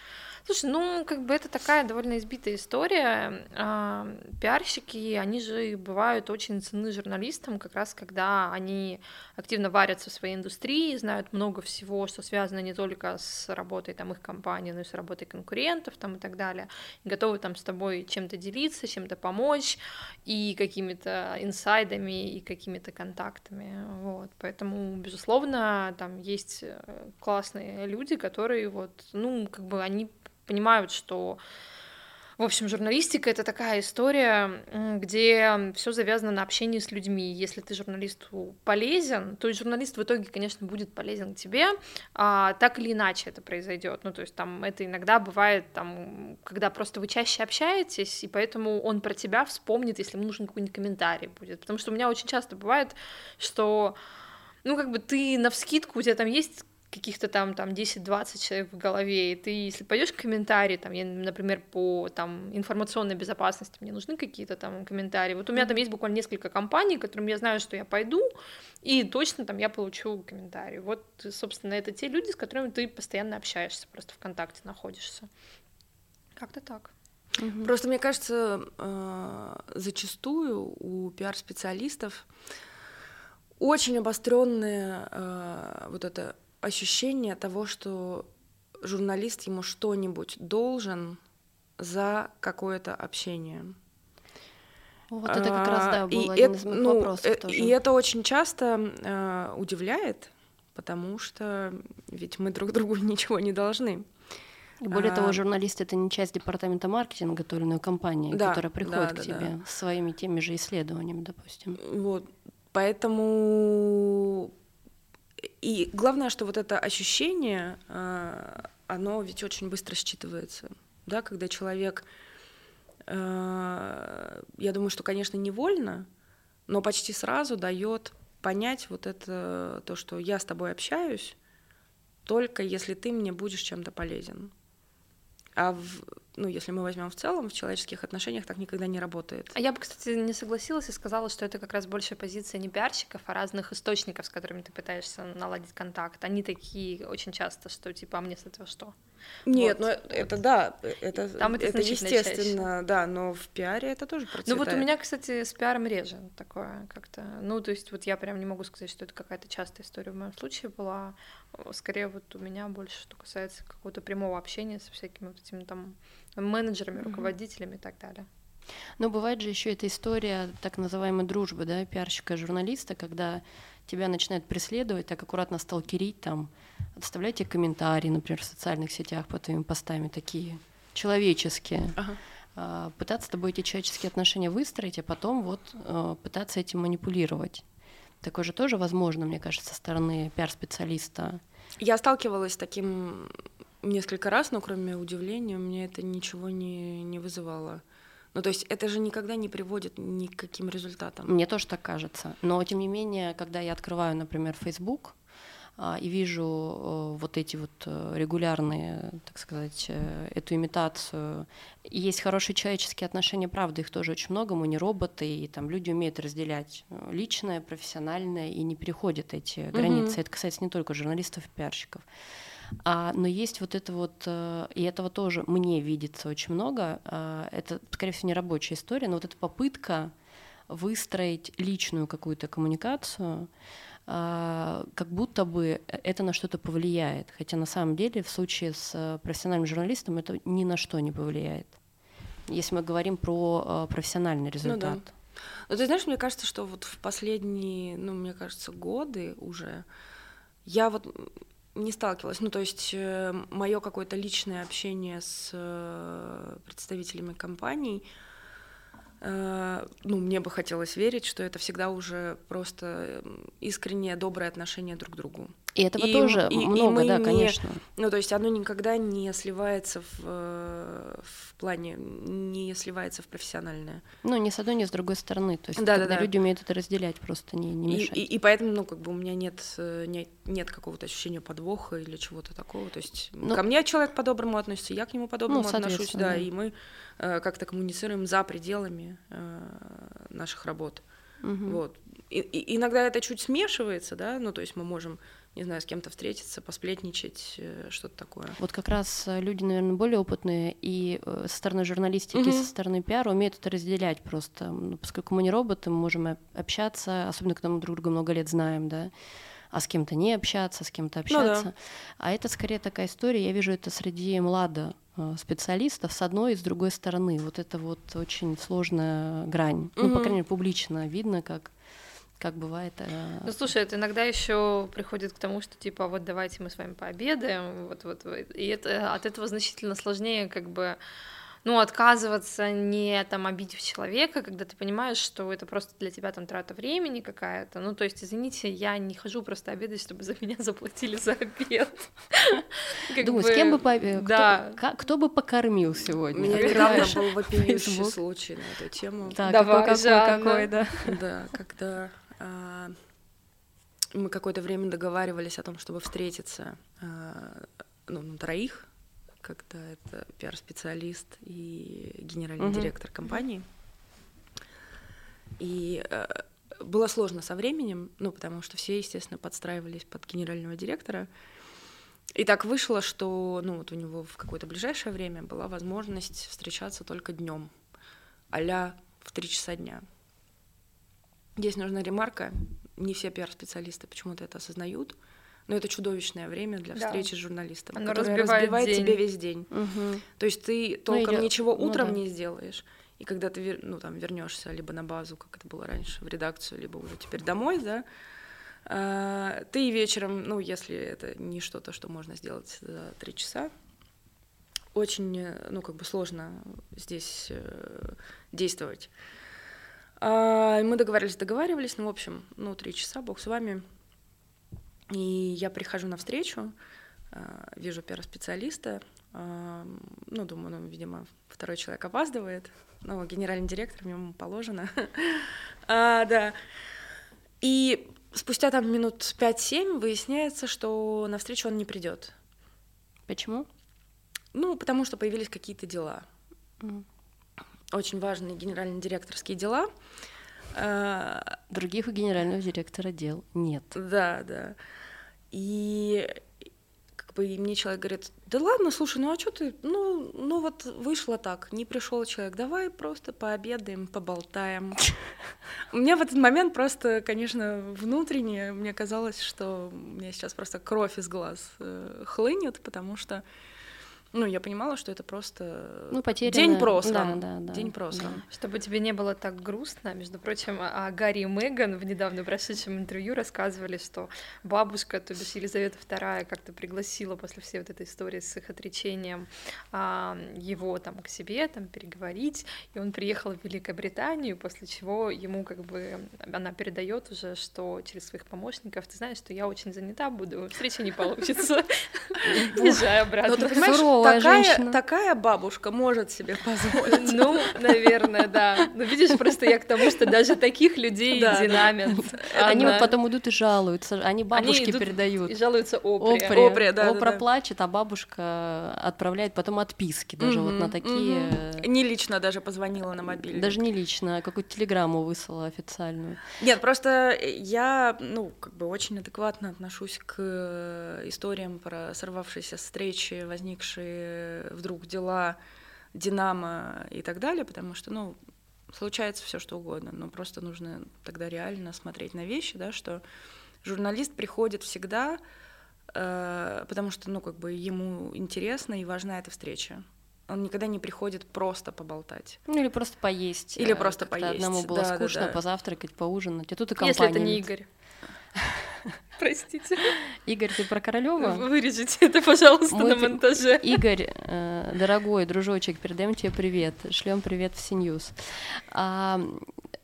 слушай, ну, как бы это такая довольно избитая история. А, пиарщики, они же бывают очень ценны журналистам, как раз когда они активно варятся в своей индустрии, знают много всего, что связано не только с работой там их компании, но и с работой конкурентов там и так далее. И готовы там с тобой чем-то делиться, чем-то помочь, и какими-то инсайдами, и какими-то контактами. Вот. Поэтому, безусловно, там есть э, классные люди, которые вот, ну, как бы они понимают, что в общем, журналистика это такая история, где все завязано на общении с людьми. Если ты журналисту полезен, то и журналист в итоге, конечно, будет полезен тебе, а так или иначе это произойдет. Ну, то есть там это иногда бывает, там, когда просто вы чаще общаетесь, и поэтому он про тебя вспомнит, если ему нужен какой-нибудь комментарий будет. Потому что у меня очень часто бывает, что ну, как бы ты на вскидку, у тебя там есть каких-то там, там 10-20 человек в голове, и ты, если пойдешь в комментарии, там, я, например, по там, информационной безопасности, мне нужны какие-то там комментарии, вот у меня там есть буквально несколько компаний, которым я знаю, что я пойду, и точно там я получу комментарий. Вот, собственно, это те люди, с которыми ты постоянно общаешься, просто в контакте находишься. Как-то так. Просто мне кажется, э, зачастую у пиар-специалистов очень обостренное э, вот это ощущение того, что журналист ему что-нибудь должен за какое-то общение. Вот это как раз, да, был и один это, из моих ну, вопросов э, тоже. И это очень часто э, удивляет, потому что ведь мы друг другу ничего не должны. И более а, того, журналист это не часть департамента маркетинга той или иной компании, да, которая приходит да, к тебе да. с своими теми же исследованиями, допустим. Вот. Поэтому и главное, что вот это ощущение, а, оно ведь очень быстро считывается, да, когда человек, а, я думаю, что, конечно, невольно, но почти сразу дает понять вот это то, что я с тобой общаюсь, только если ты мне будешь чем-то полезен. А в, ну, если мы возьмем в целом, в человеческих отношениях так никогда не работает. А я бы, кстати, не согласилась и сказала, что это как раз больше позиция не пиарщиков, а разных источников, с которыми ты пытаешься наладить контакт. Они такие очень часто, что типа, а мне с этого что? Нет, вот. ну это да, это, Там это, это естественно, чаще. да, но в пиаре это тоже процветает. Ну вот у меня, кстати, с пиаром реже такое как-то. Ну, то есть вот я прям не могу сказать, что это какая-то частая история в моем случае была. Скорее вот у меня больше, что касается какого-то прямого общения со всякими вот этими там менеджерами, руководителями mm-hmm. и так далее. Но бывает же еще эта история так называемой дружбы, да, пиарщика журналиста, когда тебя начинают преследовать, так аккуратно сталкерить, там, оставляйте комментарии, например, в социальных сетях по твоим постам такие человеческие. Ага. А, пытаться с тобой эти человеческие отношения выстроить, а потом вот а, пытаться этим манипулировать. Такое же тоже возможно, мне кажется, со стороны пиар-специалиста. Я сталкивалась с таким несколько раз, но кроме удивления, мне это ничего не, не вызывало. Ну, то есть это же никогда не приводит ни к каким результатам. Мне тоже так кажется. Но, тем не менее, когда я открываю, например, Facebook, а, и вижу э, вот эти вот э, регулярные, так сказать, э, эту имитацию. есть хорошие человеческие отношения, правда, их тоже очень много, мы не роботы, и там люди умеют разделять личное, профессиональное, и не переходят эти границы. Mm-hmm. Это касается не только журналистов и пиарщиков. А, но есть вот это вот, э, и этого тоже мне видится очень много. А, это, скорее всего, не рабочая история, но вот эта попытка выстроить личную какую-то коммуникацию, а, как будто бы это на что-то повлияет. Хотя на самом деле в случае с профессиональным журналистом это ни на что не повлияет. Если мы говорим про э, профессиональный результат. Ну, да. Но ты знаешь, мне кажется, что вот в последние, ну, мне кажется, годы уже я вот не сталкивалась. Ну, то есть э, мое какое-то личное общение с э, представителями компаний, э, ну, мне бы хотелось верить, что это всегда уже просто искреннее доброе отношение друг к другу. И этого и, тоже и, много, и да, не, конечно. Ну, то есть оно никогда не сливается в, в плане, не сливается в профессиональное. Ну, ни с одной, ни с другой стороны. То есть да, да, да. люди умеют это разделять, просто не, не мешать. И, и, и поэтому, ну, как бы у меня нет, нет, нет какого-то ощущения подвоха или чего-то такого. То есть ну, ко мне человек по-доброму относится, я к нему по-доброму ну, отношусь, да, да, и мы э, как-то коммуницируем за пределами э, наших работ. Угу. Вот. И, и иногда это чуть смешивается, да, ну, то есть мы можем не знаю, с кем-то встретиться, посплетничать, э, что-то такое. Вот как раз э, люди, наверное, более опытные и э, со стороны журналистики, угу. и со стороны пиара умеют это разделять просто. Ну, поскольку мы не роботы, мы можем общаться, особенно когда мы друг друга много лет знаем, да, а с кем-то не общаться, с кем-то общаться. Ну, да. А это скорее такая история, я вижу это среди млада специалистов с одной и с другой стороны. Вот это вот очень сложная грань. Угу. Ну, по крайней мере, публично видно, как как бывает. Э... Ну слушай, это иногда еще приходит к тому, что типа вот давайте мы с вами пообедаем, вот вот, и это от этого значительно сложнее как бы ну, отказываться, не там обидев человека, когда ты понимаешь, что это просто для тебя там трата времени какая-то. Ну, то есть, извините, я не хожу просто обедать, чтобы за меня заплатили за обед. Думаю, с кем бы да. кто бы покормил сегодня? У меня недавно был вопиющий случай на эту тему. Давай, какой, да. Да, когда а, мы какое-то время договаривались о том, чтобы встретиться а, ну, на троих, когда это пиар-специалист и генеральный mm-hmm. директор компании. И э, было сложно со временем, ну, потому что все, естественно, подстраивались под генерального директора. И так вышло, что ну, вот у него в какое-то ближайшее время была возможность встречаться только днем, а в три часа дня. Здесь нужна ремарка. Не все пиар-специалисты почему-то это осознают. Но это чудовищное время для встречи да. с журналистом, Оно которое разбивает, разбивает тебе весь день. Угу. То есть ты ну, толком ну, ничего утром ну, да. не сделаешь. И когда ты ну, там, вернешься либо на базу, как это было раньше, в редакцию, либо уже теперь домой, да, а, ты вечером, ну, если это не что-то, что можно сделать за три часа, очень, ну, как бы сложно здесь э, действовать. А, мы договаривались, договаривались, ну, в общем, ну, три часа, бог с вами. И я прихожу на встречу, а, вижу пиар-специалиста, а, ну, думаю, ну, видимо, второй человек опаздывает, ну, генеральный директор, ему положено. а, да. И спустя там минут 5-7 выясняется, что на встречу он не придет. Почему? Ну, потому что появились какие-то дела. М. Очень важные генерально-директорские дела. Э, Других у генерального директора дел нет. Да, да. И как бы и мне человек говорит, да ладно, слушай, ну а что ты, ну, ну вот вышло так, не пришел человек, давай просто пообедаем, поболтаем. У меня в этот момент просто, конечно, внутренне мне казалось, что у меня сейчас просто кровь из глаз э, хлынет, потому что ну, я понимала, что это просто Ну, потеряно. день просто. Да, да, да. День просто. да. Чтобы тебе не было так грустно, между прочим, о Гарри и Меган в недавно прошедшем интервью рассказывали, что бабушка, то бишь Елизавета II, как-то пригласила после всей вот этой истории с их отречением а, его там к себе, там переговорить, и он приехал в Великобританию, после чего ему как бы она передает уже, что через своих помощников, ты знаешь, что я очень занята буду, встреча не получится, езжай Но обратно. Такая, женщина. такая бабушка может себе позволить. Ну, наверное, да. Ну, видишь, просто я к тому, что даже таких людей динамит. Они вот потом идут и жалуются, они бабушке передают. И жалуются Опре. Опре, да, Опра плачет, а бабушка отправляет потом отписки даже вот на такие. Не лично даже позвонила на мобильный. Даже не лично, а какую-то телеграмму выслала официальную. Нет, просто я, ну, как бы очень адекватно отношусь к э, историям про сорвавшиеся встречи, возникшие вдруг дела Динамо и так далее, потому что, ну, случается все что угодно, но просто нужно тогда реально смотреть на вещи, да, что журналист приходит всегда, э, потому что, ну, как бы ему интересно и важна эта встреча. Он никогда не приходит просто поболтать. Ну или просто поесть. Или э, просто поесть, Одному было да, да, скучно да. позавтракать, поужинать. А тут и Если это компания. не Игорь. Простите. Игорь, ты про Королева? Вырежите это, пожалуйста, Мы на монтаже. Игорь, э, дорогой дружочек, передаем тебе привет. Шлем привет в Синьюз. А,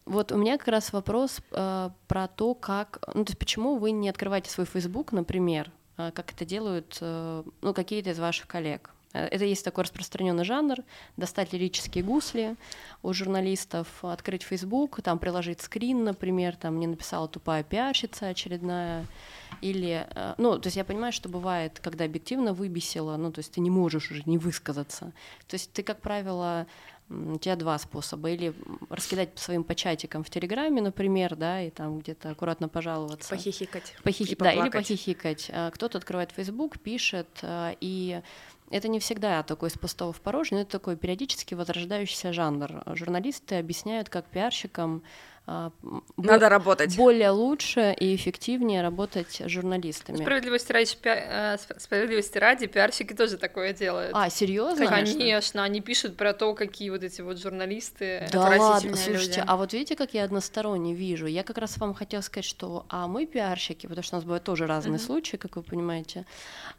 вот у меня как раз вопрос э, про то, как, ну то есть почему вы не открываете свой Facebook, например, э, как это делают, э, ну какие-то из ваших коллег. Э, Это есть такой распространенный жанр, достать лирические гусли у журналистов, открыть Facebook, там приложить скрин, например, там мне написала тупая пиарщица очередная, или, э, ну, то есть я понимаю, что бывает, когда объективно выбесило, ну, то есть ты не можешь уже не высказаться. То есть ты, как правило, у тебя два способа. Или раскидать по своим початикам в Телеграме, например, да, и там где-то аккуратно пожаловаться. Похихикать. Похихи- и Да, или похихикать. А, Кто-то открывает Facebook, пишет, и это не всегда такой из пустого в порожнее, но это такой периодически возрождающийся жанр. Журналисты объясняют, как пиарщикам Надо работать. более лучше и эффективнее работать с журналистами. Справедливости ради, пи- э, сп- справедливости ради, пиарщики тоже такое делают. А, серьезно? Конечно. они пишут про то, какие вот эти вот журналисты. Да ладно, слушайте, люди. а вот видите, как я односторонне вижу? Я как раз вам хотела сказать, что а мы пиарщики, потому что у нас бывают тоже разные Мгм. случаи, как вы понимаете,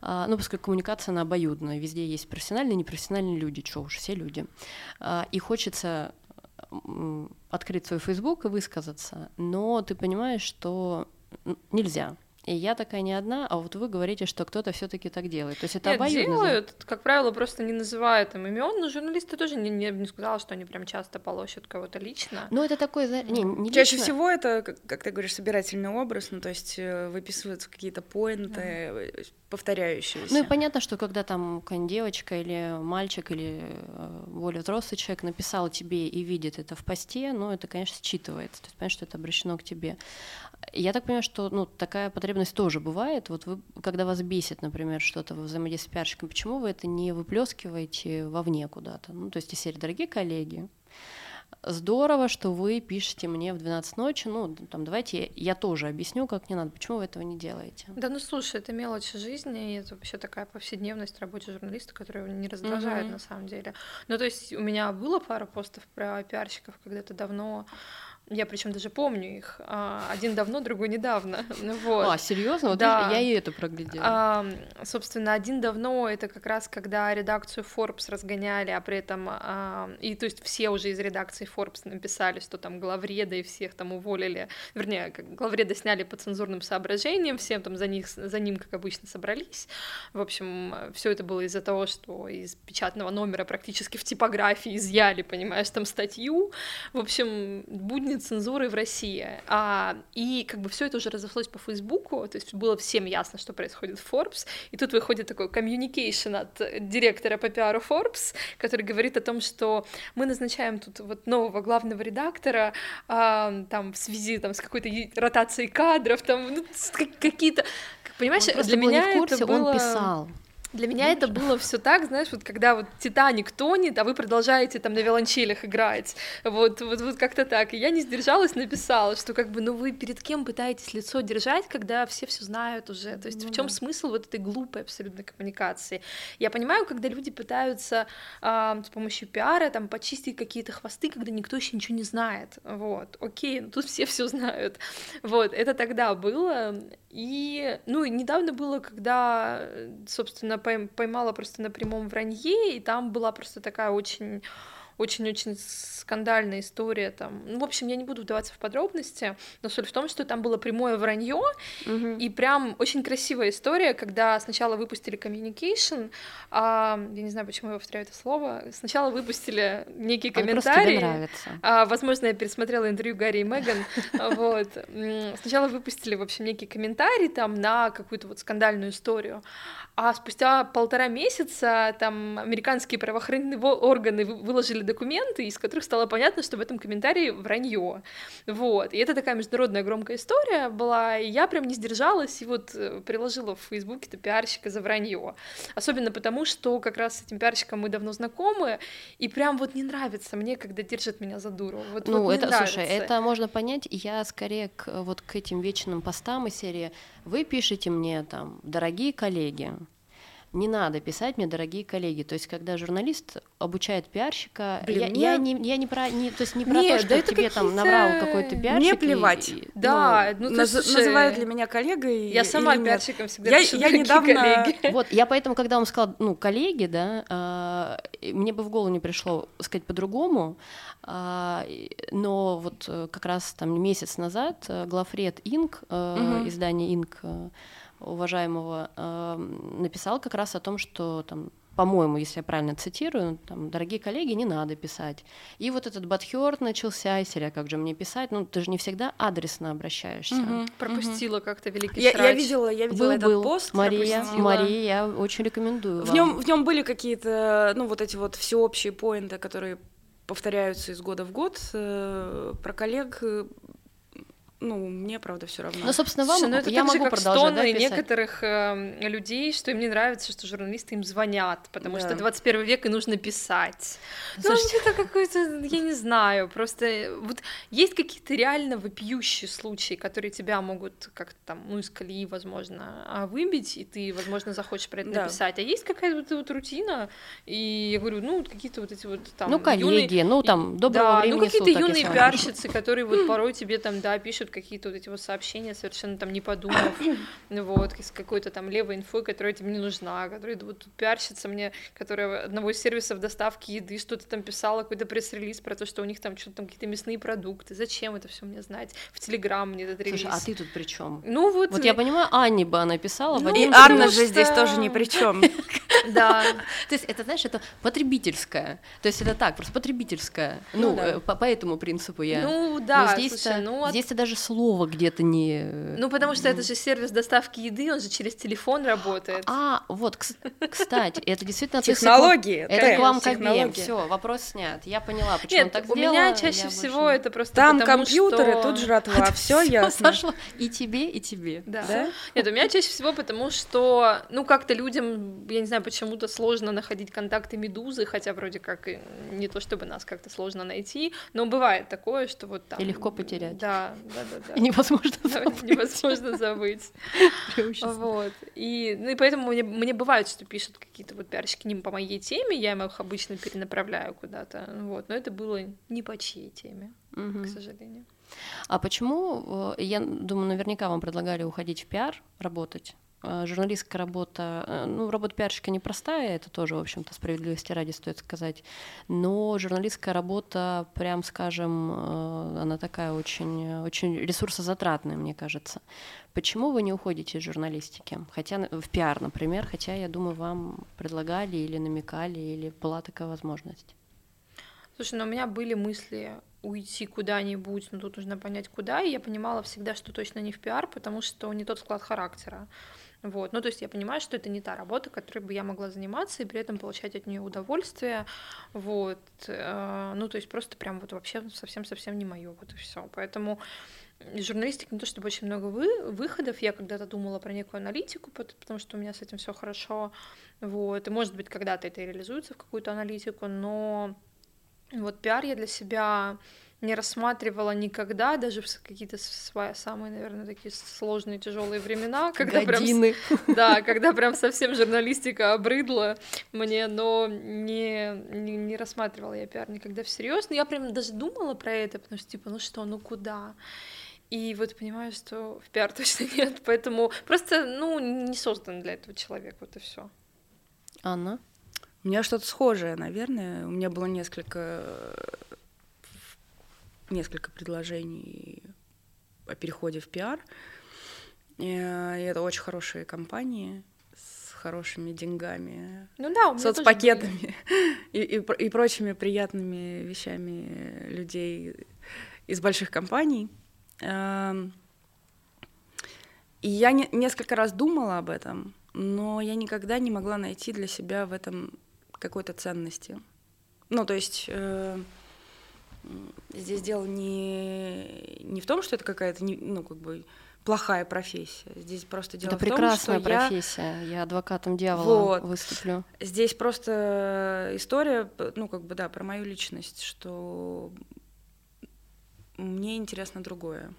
а, ну, поскольку коммуникация, она обоюдная, везде есть профессиональные и непрофессиональные люди, что уж, все люди. А, и хочется открыть свой Facebook и высказаться, но ты понимаешь, что нельзя. И я такая не одна, а вот вы говорите, что кто-то все-таки так делает. То есть это Нет, обоюдно. делают, как правило, просто не называют им имен, но журналисты тоже не, не, не сказала, что они прям часто полощут кого-то лично. Но это такой, зна- не, не Чаще лично. всего это, как, ты говоришь, собирательный образ, ну то есть э, выписываются какие-то поинты, э, повторяющиеся. Ну и понятно, что когда там девочка или мальчик или э, более взрослый человек написал тебе и видит это в посте, ну это, конечно, считывается. То есть понятно, что это обращено к тебе. Я так понимаю, что ну, такая потребность тоже бывает. Вот вы, когда вас бесит, например, что-то во взаимодействии с пиарщиком, почему вы это не выплескиваете вовне куда-то? Ну, то есть серии «Дорогие коллеги, здорово, что вы пишете мне в 12 ночи, ну, там, давайте я тоже объясню, как не надо, почему вы этого не делаете? Да ну слушай, это мелочи жизни, и это вообще такая повседневность работы журналиста, которая не раздражает Мгм. на самом деле. Ну то есть у меня было пара постов про пиарщиков когда-то давно, я причем даже помню их. А, Один давно, другой недавно. Ну Вот. А, серьезно? Вот Да. я и это проглядела. А, собственно, один давно это как раз когда редакцию Forbes разгоняли, а при этом а, и то есть все уже из редакции Forbes написали, что там главреда и всех там уволили, вернее, главреда сняли по цензурным соображениям, всем там за них за ним как обычно собрались. В общем, все это было из-за того, что из печатного номера практически в типографии изъяли, понимаешь, там статью. В общем, будница цензуры в России. А, и как бы все это уже разошлось по Фейсбуку, то есть было всем ясно, что происходит в Forbes, и тут выходит такой communication от директора по пиару Forbes, который говорит о том, что мы назначаем тут вот нового главного редактора а, там в связи там с какой-то ротацией кадров, там ну, какие-то, понимаешь, для меня курсе, это было... он писал. Для меня это было все так, знаешь, вот когда вот Титаник тонет, а вы продолжаете там на виолончелях играть, вот, вот, вот как-то так. И я не сдержалась, написала, что как бы, ну вы перед кем пытаетесь лицо держать, когда все все знают уже, то есть ну, в чем да. смысл вот этой глупой абсолютно коммуникации? Я понимаю, когда люди пытаются э, с помощью пиара там почистить какие-то хвосты, когда никто еще ничего не знает, вот, окей, ну тут все все знают, вот, это тогда было, и, ну, недавно было, когда, собственно, поймала просто на прямом вранье, и там была просто такая очень очень-очень скандальная история там. Ну, в общем, я не буду вдаваться в подробности, но суть в том, что там было прямое вранье, угу. и прям очень красивая история, когда сначала выпустили communication, а, я не знаю, почему я повторяю это слово, сначала выпустили некий комментарий. нравится. А, возможно, я пересмотрела интервью Гарри и Меган, вот. Сначала выпустили, в общем, некий комментарий там на какую-то вот скандальную историю, а спустя полтора месяца там американские правоохранительные органы выложили документы, из которых стало понятно, что в этом комментарии вранье. Вот. И это такая международная громкая история была, и я прям не сдержалась и вот э, приложила в Фейсбуке это пиарщика за вранье. Особенно потому, что как раз с этим пиарщиком мы давно знакомы, и прям вот не нравится мне, когда держат меня за дуру. Вот, ну, вот это, слушай, это можно понять. Я скорее к, вот к этим вечным постам и серии «Вы пишете мне там, дорогие коллеги, не надо писать мне, дорогие коллеги. То есть, когда журналист обучает пиарщика, Блин, я, мне... я, не, я не про, не, то есть не про Нет, то, что да тебе там наврал какой-то пиарщик. Мне плевать. И, да, ну, ну наз, слушай, называют для меня коллегой. Я сама пиарщиком всегда я, пишу, я недавно... коллеги. Вот, я поэтому, когда он сказал, ну, коллеги, да, э, мне бы в голову не пришло сказать по-другому, э, но вот э, как раз там месяц назад э, главред Инк, э, угу. издание Инк, э, уважаемого э, написал как раз о том, что там по-моему, если я правильно цитирую, там, дорогие коллеги, не надо писать. И вот этот бадхёрт начался, и серия, как же мне писать? Ну, ты же не всегда адресно обращаешься. Угу. Пропустила угу. как-то великий я, я видела, я видела был, этот был. пост. Мария, пропустила. Мария, я очень рекомендую. В нем в нем были какие-то, ну, вот эти вот всеобщие поинты, которые повторяются из года в год. Э, про коллег ну, мне, правда, все равно. Ну, собственно, вам Слушай, ну, это я так могу же, как продолжать да, некоторых э, людей, что им не нравится, что журналисты им звонят, потому да. что 21 век и нужно писать. Ну, Слушайте... Ну, это какой-то, я не знаю, просто вот есть какие-то реально вопиющие случаи, которые тебя могут как-то там, ну, из колеи, возможно, а, выбить, и ты, возможно, захочешь про это да. написать. А есть какая-то вот, вот рутина, и я говорю, ну, какие-то вот эти вот там... Ну, коллеги, юные... ну, там, доброго да, времени ну, какие-то юные пиарщицы, которые вот порой тебе там, да, пишут какие-то вот эти вот сообщения, совершенно там не подумав, вот, с какой-то там левой инфой, которая тебе не нужна, которая вот тут пиарщица мне, которая одного из сервисов доставки еды что-то там писала, какой-то пресс-релиз про то, что у них там что-то там какие-то мясные продукты, зачем это все мне знать? В Телеграм мне этот релиз. Слушай, а ты тут при чем? Ну вот... Вот я понимаю, Анне бы она писала ну, И Анна же здесь тоже ни при чем. Да. То есть это, знаешь, это потребительское. То есть это так, просто потребительское. Ну, ну э, по этому принципу я. Ну да, здесь-то ну, здесь даже слово где-то не... Ну, потому что это же сервис доставки еды, он же через телефон работает. А, вот, кстати, это действительно... Технологии. Это к вам как Все, вопрос снят. Я поняла, почему так у меня чаще всего это просто Там компьютеры, тут жратва, все ясно. И тебе, и тебе. Да. Нет, у меня чаще всего потому, что, ну, как-то людям, я не знаю, почему-то сложно находить контакты Медузы, хотя вроде как не то, чтобы нас как-то сложно найти, но бывает такое, что вот там... И легко потерять. Да, да, да. невозможно забыть. Невозможно забыть. Вот. И, ну и поэтому мне, мне бывает, что пишут какие-то вот пиарщики не по моей теме, я их обычно перенаправляю куда-то, вот, но это было не по чьей теме, к сожалению. А почему, э, я думаю, наверняка вам предлагали уходить в пиар, работать, журналистская работа, э, ну, работа пиарщика непростая, это тоже, в общем-то, справедливости ради стоит сказать, но журналистская работа, прям скажем, э, она такая очень, очень ресурсозатратная, мне кажется. Почему вы не уходите из журналистики? Хотя в пиар, например, хотя, я думаю, вам предлагали или намекали, или была такая возможность. Слушай, ну у меня были мысли уйти куда-нибудь, но тут нужно понять, куда, и я понимала всегда, что точно не в пиар, потому что не тот склад характера. Вот. Ну, то есть я понимаю, что это не та работа, которой бы я могла заниматься и при этом получать от нее удовольствие. Вот. Э, ну, то есть просто прям вот вообще совсем-совсем не мое, вот и все. Поэтому журналистика не то чтобы очень много вы, выходов. Я когда-то думала про некую аналитику, потому что у меня с этим все хорошо. Вот. И может быть, когда-то это и реализуется в какую-то аналитику, но вот пиар я для себя не рассматривала никогда, даже в какие-то свои самые, наверное, такие сложные, тяжелые времена, когда Годины. прям, да, когда прям совсем журналистика обрыдла мне, но не, не, не рассматривала я пиар никогда всерьез, но я прям даже думала про это, потому что типа, ну что, ну куда? И вот понимаю, что в пиар точно нет, поэтому просто, ну, не создан для этого человек, вот и все. Анна? У меня что-то схожее, наверное. У меня было несколько несколько предложений о переходе в пиар. И это очень хорошие компании с хорошими деньгами, ну да, соцпакетами и, и, и прочими приятными вещами людей из больших компаний. Эм, и я не, несколько раз думала об этом, но я никогда не могла найти для себя в этом какой-то ценности. Ну, то есть э, здесь дело не, не в том, что это какая-то, ну, как бы плохая профессия. Здесь просто дело это в том, прекрасная что профессия. Я, я адвокатом дьявола вот. выступлю. Здесь просто история, ну, как бы, да, про мою личность, что мне интересно другое.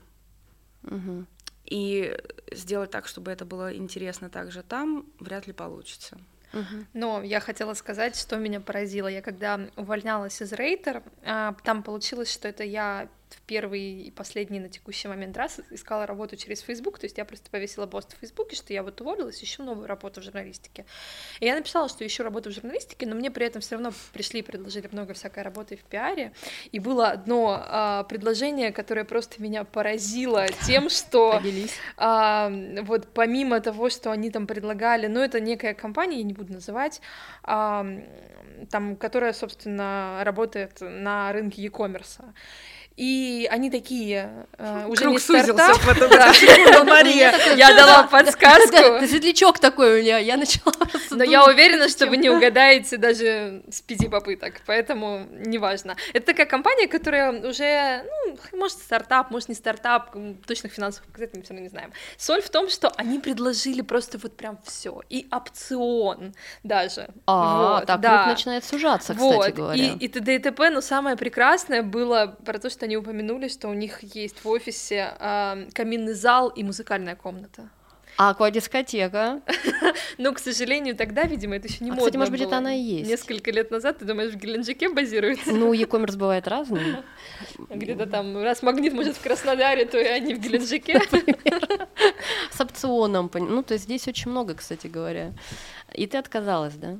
Угу. И сделать так, чтобы это было интересно также там, вряд ли получится. Но я хотела сказать, что меня поразило. Я когда увольнялась из Рейтер, а, там получилось, что это я в первый и последний на текущий момент раз искала работу через Facebook, то есть я просто повесила пост в Фейсбуке, что я вот уволилась, ищу новую работу в журналистике. И я написала, что ищу работу в журналистике, но мне при этом все равно пришли и предложили много всякой работы в пиаре, и было одно а, предложение, которое просто меня поразило тем, что а, вот помимо того, что они там предлагали, ну это некая компания, я не буду называть, а, там, которая, собственно, работает на рынке e-commerce. И они такие э, уже Круг не стартап. Да. Мария, я дала подсказку. Светлячок такой у меня, я начала Но я уверена, что вы не угадаете даже с пяти попыток, поэтому неважно. Это такая компания, которая уже, ну, может, стартап, может, не стартап, точных финансовых показателей мы все равно не знаем. Соль в том, что они предложили просто вот прям все и опцион даже. А, так круг начинает сужаться, кстати говоря. И, и т.д. и т.п., но самое прекрасное было про то, что что они упомянули, что у них есть в офисе э, каминный зал и музыкальная комната. Аквадискотека? Ну, к сожалению, тогда, видимо, это еще не а, модно Кстати, может быть, это она и есть. Несколько лет назад, ты думаешь, в Геленджике базируется? Ну, e-commerce бывает разный. Где-то там, раз магнит может в Краснодаре, то и они в Геленджике. С опционом. Ну, то есть здесь очень много, кстати говоря. И ты отказалась, да?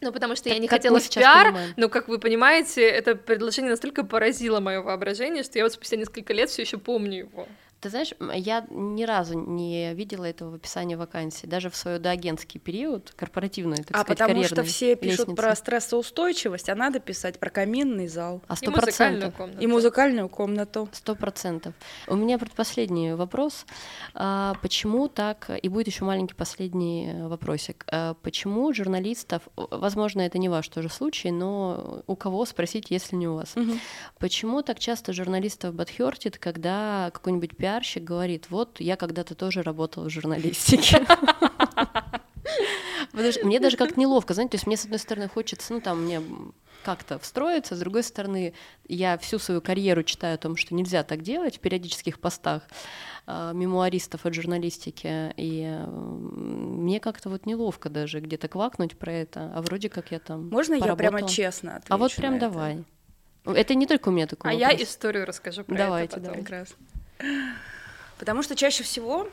Ну, потому что так я не хотела в пиар, понимаем. но, как вы понимаете, это предложение настолько поразило мое воображение, что я вот спустя несколько лет все еще помню его. Ты знаешь, я ни разу не видела этого в описании вакансии, даже в свой доагентский период, корпоративный, так а сказать, потому что все пишут лестницы. про стрессоустойчивость, а надо писать про каминный зал. А сто процентов. И музыкальную комнату. Сто процентов. У меня предпоследний вопрос. А, почему так, и будет еще маленький последний вопросик, а, почему журналистов, возможно, это не ваш тоже случай, но у кого спросить, если не у вас, угу. почему так часто журналистов бадхертит, когда какой-нибудь пиарщик говорит, вот я когда-то тоже работала в журналистике. Потому что мне даже как неловко, знаете, то есть мне, с одной стороны, хочется, ну, там, мне как-то встроиться, с другой стороны, я всю свою карьеру читаю о том, что нельзя так делать в периодических постах э, мемуаристов от журналистики, и э, мне как-то вот неловко даже где-то квакнуть про это, а вроде как я там Можно поработала. я прямо честно отвечу А вот прям давай. Это не только у меня такой А вопрос. я историю расскажу про Давайте, это потом. Давайте. Потому что чаще всего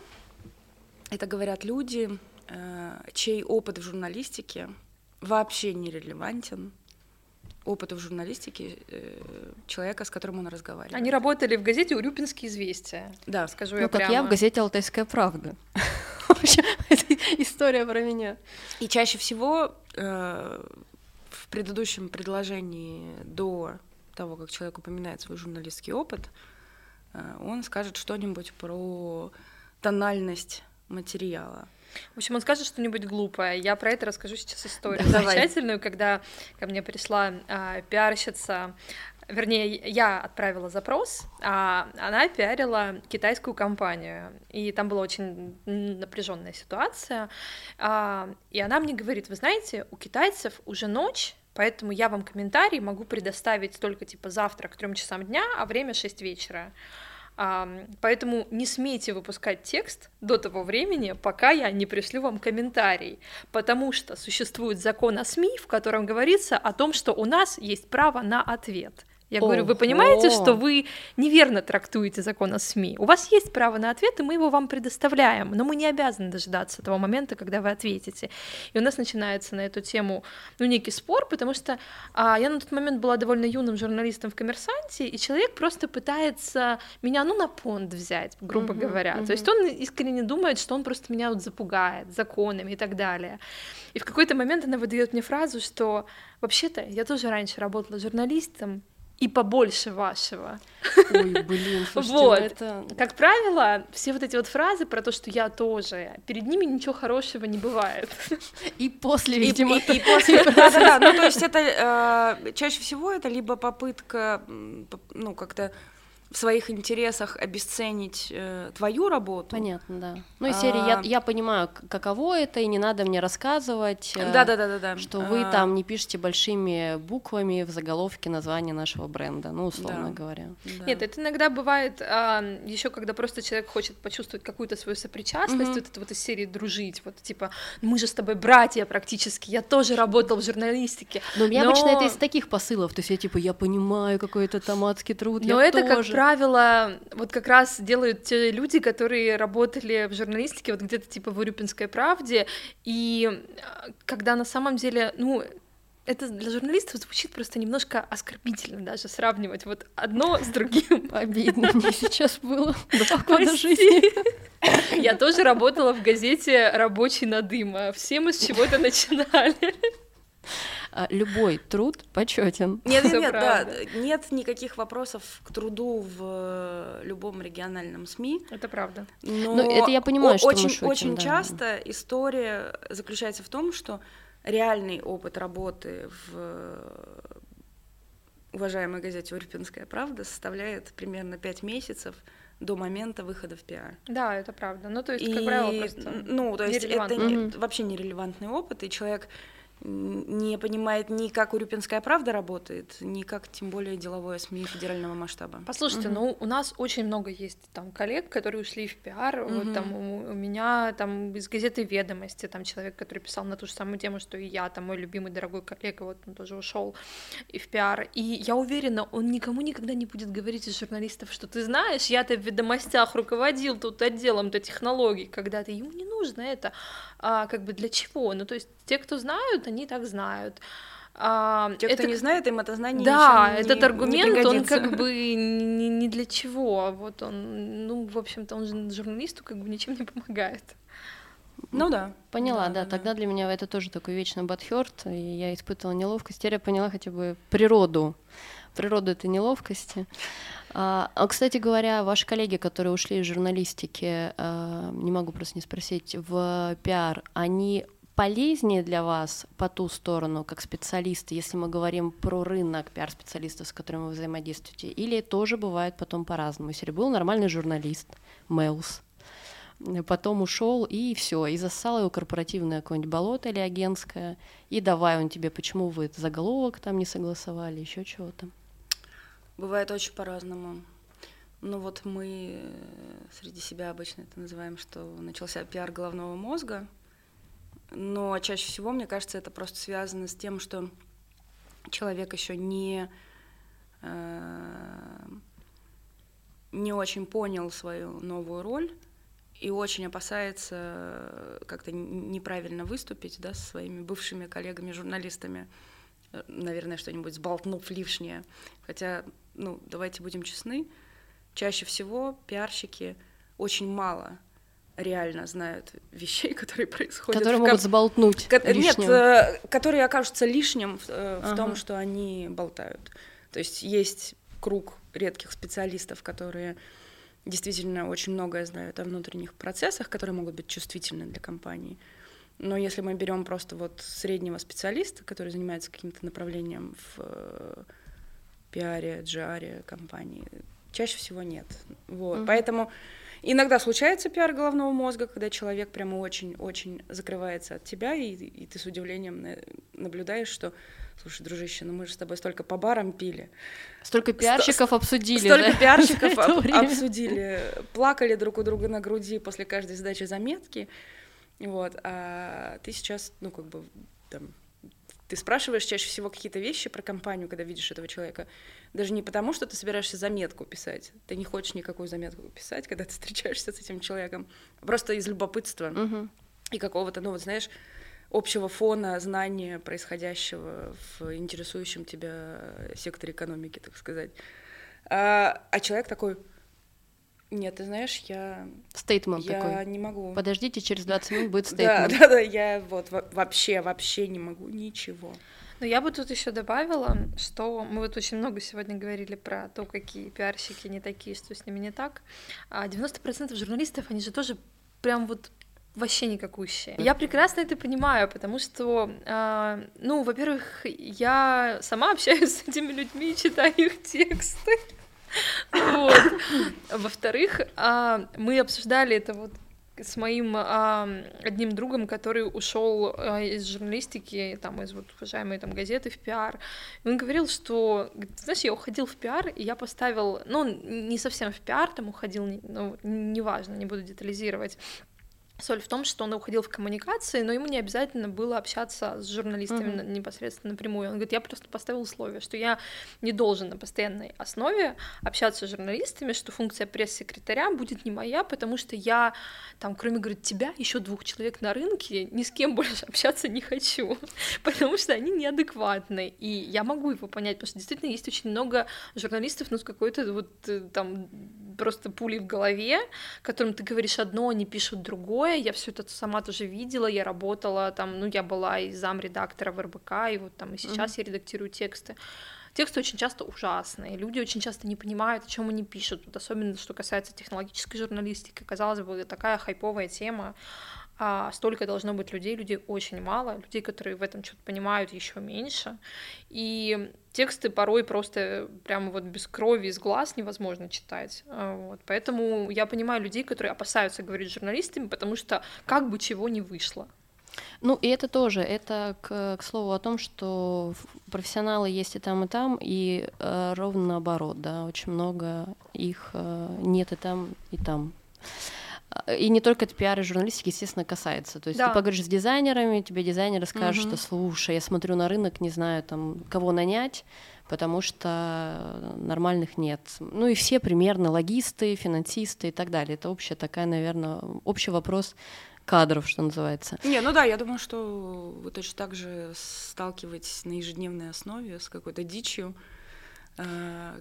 это говорят люди, э, чей опыт в журналистике вообще не релевантен опыту в журналистике э, человека, с которым он разговаривает. Они работали в газете «Урюпинские известия». Да. Скажу ну, я как прямо. я в газете «Алтайская правда». История про меня. И чаще всего э, в предыдущем предложении до того, как человек упоминает свой журналистский опыт, он скажет что-нибудь про тональность материала. В общем, он скажет что-нибудь глупое. Я про это расскажу сейчас историю Давай. замечательную, когда ко мне пришла а, пиарщица вернее, я отправила запрос, а она пиарила китайскую компанию, и там была очень напряженная ситуация, а, и она мне говорит, вы знаете, у китайцев уже ночь, поэтому я вам комментарий могу предоставить только типа завтра к трем часам дня, а время 6 вечера. Поэтому не смейте выпускать текст до того времени, пока я не пришлю вам комментарий, потому что существует закон о СМИ, в котором говорится о том, что у нас есть право на ответ. Я Ого. говорю, вы понимаете, что вы неверно трактуете закон о СМИ? У вас есть право на ответ, и мы его вам предоставляем, но мы не обязаны дожидаться того момента, когда вы ответите. И у нас начинается на эту тему ну, некий спор, потому что а, я на тот момент была довольно юным журналистом в «Коммерсанте», и человек просто пытается меня, ну, на понт взять, грубо uh-huh, говоря. Uh-huh. То есть он искренне думает, что он просто меня вот запугает законами и так далее. И в какой-то момент она выдает мне фразу, что вообще-то я тоже раньше работала журналистом, и побольше вашего. Ой, блин, слушайте, вот. это... Как правило, все вот эти вот фразы про то, что я тоже, перед ними ничего хорошего не бывает. И после, видимо. И, и, и после, да-да-да, ну то есть это э, чаще всего это либо попытка, ну как-то в своих интересах обесценить э, твою работу. Понятно, да. Ну, из серии я, а. я понимаю, каково это, и не надо мне рассказывать, э, да, да, да, да, да. что вы а... там не пишете большими буквами в заголовке название нашего бренда, ну, условно да. говоря. Да. Нет, это иногда бывает а, еще, когда просто человек хочет почувствовать какую-то свою сопричастность, mm-hmm. вот это вот из серии дружить, вот типа мы же с тобой братья практически, я тоже работал в журналистике. Но у меня но... обычно это из таких посылов, то есть я типа я понимаю какой-то томатский труд, но я это тоже. как правило, вот как раз делают те люди, которые работали в журналистике, вот где-то типа в Урюпинской правде, и а, когда на самом деле, ну, это для журналистов звучит просто немножко оскорбительно даже сравнивать вот одно с другим. Обидно мне сейчас было жизни. Я тоже работала в газете «Рабочий надыма». Все мы с чего-то начинали. А, любой труд почетен. Нет, нет, нет, да, нет никаких вопросов к труду в э, любом региональном СМИ. Это правда. Но ну, это я понимаю, что очень, мы шутим, очень да. часто история заключается в том, что реальный опыт работы в уважаемой газете «Урюпинская правда» составляет примерно пять месяцев до момента выхода в пиар. Да, это правда. Ну, то есть, и, как правило, просто Ну, то есть это не, вообще нерелевантный опыт, и человек не понимает ни как Урюпинская правда работает, ни как тем более деловое СМИ федерального масштаба. Послушайте, угу. ну у нас очень много есть там коллег, которые ушли в пиар. Угу. Вот там у, у меня там из газеты Ведомости там человек, который писал на ту же самую тему, что и я, там мой любимый дорогой коллега, вот он тоже ушел и в пиар. И я уверена, он никому никогда не будет говорить из журналистов, что ты знаешь, я-то в ведомостях руководил тут отделом-то технологий, когда-то ему не нужно это, а как бы для чего? Ну то есть те, кто знают, они так знают. А, Те, это... кто не знает, им это знание Да, не, этот аргумент, не он как бы ни, ни для чего. Вот он, ну, в общем-то, он же журналисту как бы ничем не помогает. Ну да. Поняла, да, да, да. Тогда для меня это тоже такой вечный батхёрт, и я испытывала неловкость. Теперь я поняла хотя бы природу, природу этой неловкости. А, а, кстати говоря, ваши коллеги, которые ушли из журналистики, а, не могу просто не спросить, в пиар, они полезнее для вас по ту сторону, как специалисты, если мы говорим про рынок пиар-специалистов, с которыми вы взаимодействуете, или тоже бывает потом по-разному? Если был нормальный журналист, Мэлс, потом ушел и все, и засал его корпоративное какое-нибудь болото или агентское, и давай он тебе, почему вы заголовок там не согласовали, еще чего-то. Бывает очень по-разному. Ну вот мы среди себя обычно это называем, что начался пиар головного мозга, но чаще всего, мне кажется, это просто связано с тем, что человек еще не э, не очень понял свою новую роль и очень опасается как-то неправильно выступить да, со своими бывшими коллегами-журналистами, э, наверное, что-нибудь сболтнув лишнее. Хотя, ну, давайте будем честны, чаще всего пиарщики очень мало реально знают вещей, которые происходят. Которые могут заболтнуть Ко- Нет, э, которые окажутся лишним в, э, в ага. том, что они болтают. То есть есть круг редких специалистов, которые действительно очень многое знают о внутренних процессах, которые могут быть чувствительны для компании. Но если мы берем просто вот среднего специалиста, который занимается каким-то направлением в э, пиаре, джаре компании, чаще всего нет. Вот. Mm-hmm. Поэтому иногда случается пиар головного мозга, когда человек прямо очень-очень закрывается от тебя, и, и ты с удивлением наблюдаешь, что слушай, дружище, ну мы же с тобой столько по барам пили. Столько пиарщиков Сто, обсудили, Столько да? пиарщиков об, обсудили, плакали друг у друга на груди после каждой сдачи заметки, вот, а ты сейчас, ну, как бы, там, ты спрашиваешь чаще всего какие-то вещи про компанию, когда видишь этого человека, даже не потому, что ты собираешься заметку писать, ты не хочешь никакую заметку писать, когда ты встречаешься с этим человеком, просто из любопытства угу. и какого-то, ну, вот знаешь, общего фона знания происходящего в интересующем тебя секторе экономики, так сказать. А, а человек такой, нет, ты знаешь, я... Стейтмент я такой. не могу. Подождите, через 20 минут будет стейтмент. Да, да, да, я вот вообще, вообще не могу ничего. Но я бы тут еще добавила, что мы вот очень много сегодня говорили про то, какие пиарщики не такие, что с ними не так. А 90% журналистов, они же тоже прям вот вообще никакущие. Я прекрасно это понимаю, потому что, э, ну, во-первых, я сама общаюсь с этими людьми, читаю их тексты. Во-вторых, э, мы обсуждали это вот с моим а, одним другом, который ушел а, из журналистики, там, из вот уважаемой там газеты в пиар. Он говорил, что, знаешь, я уходил в пиар, и я поставил, ну, не совсем в пиар, там уходил, ну, неважно, не буду детализировать, Соль в том, что он уходил в коммуникации, но ему не обязательно было общаться с журналистами mm-hmm. непосредственно напрямую. Он говорит, я просто поставил условие, что я не должен на постоянной основе общаться с журналистами, что функция пресс-секретаря будет не моя, потому что я, там, кроме, говорит, тебя, еще двух человек на рынке, ни с кем больше общаться не хочу, потому что они неадекватны. И я могу его понять, потому что действительно есть очень много журналистов, ну, с какой-то вот э, там просто пулей в голове, которым ты говоришь одно, они пишут другое. Я все это сама тоже видела, я работала там, ну, я была и зам редактора в РБК, и вот там и сейчас mm-hmm. я редактирую тексты. Тексты очень часто ужасные, люди очень часто не понимают, о чем они пишут, вот особенно что касается технологической журналистики. Казалось бы, такая хайповая тема, а столько должно быть людей, людей очень мало, людей, которые в этом что-то понимают, еще меньше. И тексты порой просто прямо вот без крови из глаз невозможно читать. А, вот. Поэтому я понимаю людей, которые опасаются говорить с журналистами, потому что как бы чего не вышло. Ну, и это тоже, это к, к слову о том, что профессионалы есть и там, и там, и э, ровно наоборот, да, очень много их э, нет и там, и там. И не только это пиар и журналистики, естественно, касается. То есть да. ты поговоришь с дизайнерами, тебе дизайнеры скажут, угу. что слушай, я смотрю на рынок, не знаю, там, кого нанять, потому что нормальных нет. Ну и все примерно логисты, финансисты и так далее. Это общая такая, наверное, общий вопрос кадров, что называется. Не, ну да, я думаю, что вы точно так же сталкиваетесь на ежедневной основе с какой-то дичью, Э,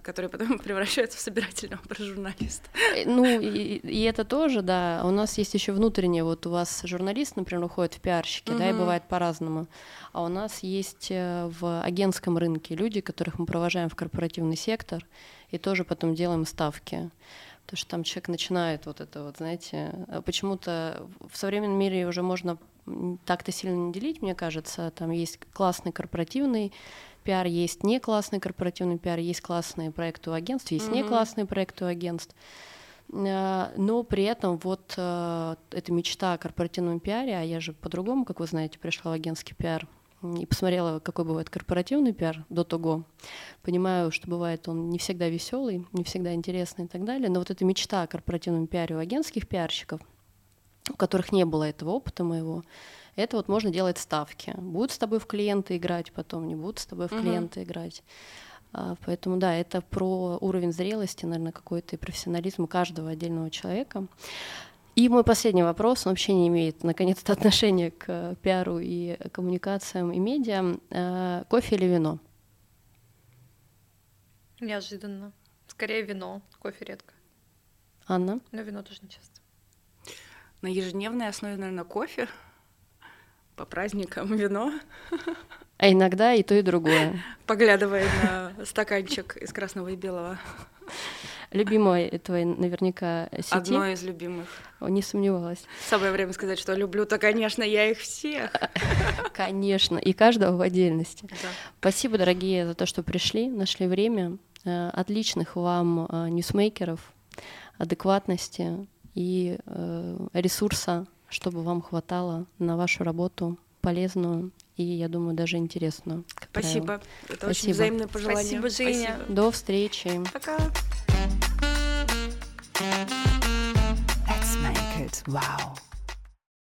которые потом превращаются в собирательного про журналиста. Э, ну, и, и это тоже, да. У нас есть еще внутреннее, вот у вас журналист, например, уходит в пиарщики, угу. да, и бывает по-разному. А у нас есть э, в агентском рынке люди, которых мы провожаем в корпоративный сектор, и тоже потом делаем ставки. Потому что там человек начинает вот это вот, знаете, почему-то в современном мире уже можно так-то сильно не делить, мне кажется. Там есть классный корпоративный пиар, есть не классный корпоративный пиар, есть классные проекты у агентств, есть mm-hmm. не классные проекты у агентств. Э, но при этом вот э, эта мечта о корпоративном пиаре, а я же по-другому, как вы знаете, пришла в агентский пиар и посмотрела, какой бывает корпоративный пиар до того. Понимаю, что бывает он не всегда веселый, не всегда интересный и так далее. Но вот эта мечта о корпоративном пиаре у агентских пиарщиков, у которых не было этого опыта моего, это вот можно делать ставки. Будут с тобой в клиенты играть, потом не будут с тобой в клиенты угу. играть. А, поэтому да, это про уровень зрелости, наверное, какой-то и профессионализм каждого отдельного человека. И мой последний вопрос, он вообще не имеет, наконец-то, отношения к пиару и коммуникациям и медиа. А, кофе или вино? Неожиданно. Скорее вино, кофе редко. Анна? Но вино тоже не часто. На ежедневной основе, наверное, кофе по праздникам вино. А иногда и то, и другое. Поглядывая на стаканчик из красного и белого. Любимой твой наверняка сети. Одно из любимых. Не сомневалась. Самое время сказать, что люблю, то, конечно, я их всех. Конечно, и каждого в отдельности. Да. Спасибо, дорогие, за то, что пришли, нашли время. Э, отличных вам э, ньюсмейкеров, адекватности и э, ресурса, чтобы вам хватало на вашу работу полезную и, я думаю, даже интересную. Спасибо. Это Спасибо. очень взаимное пожелание. Спасибо, Женя. Спасибо. До встречи. Пока. Let's make it wow.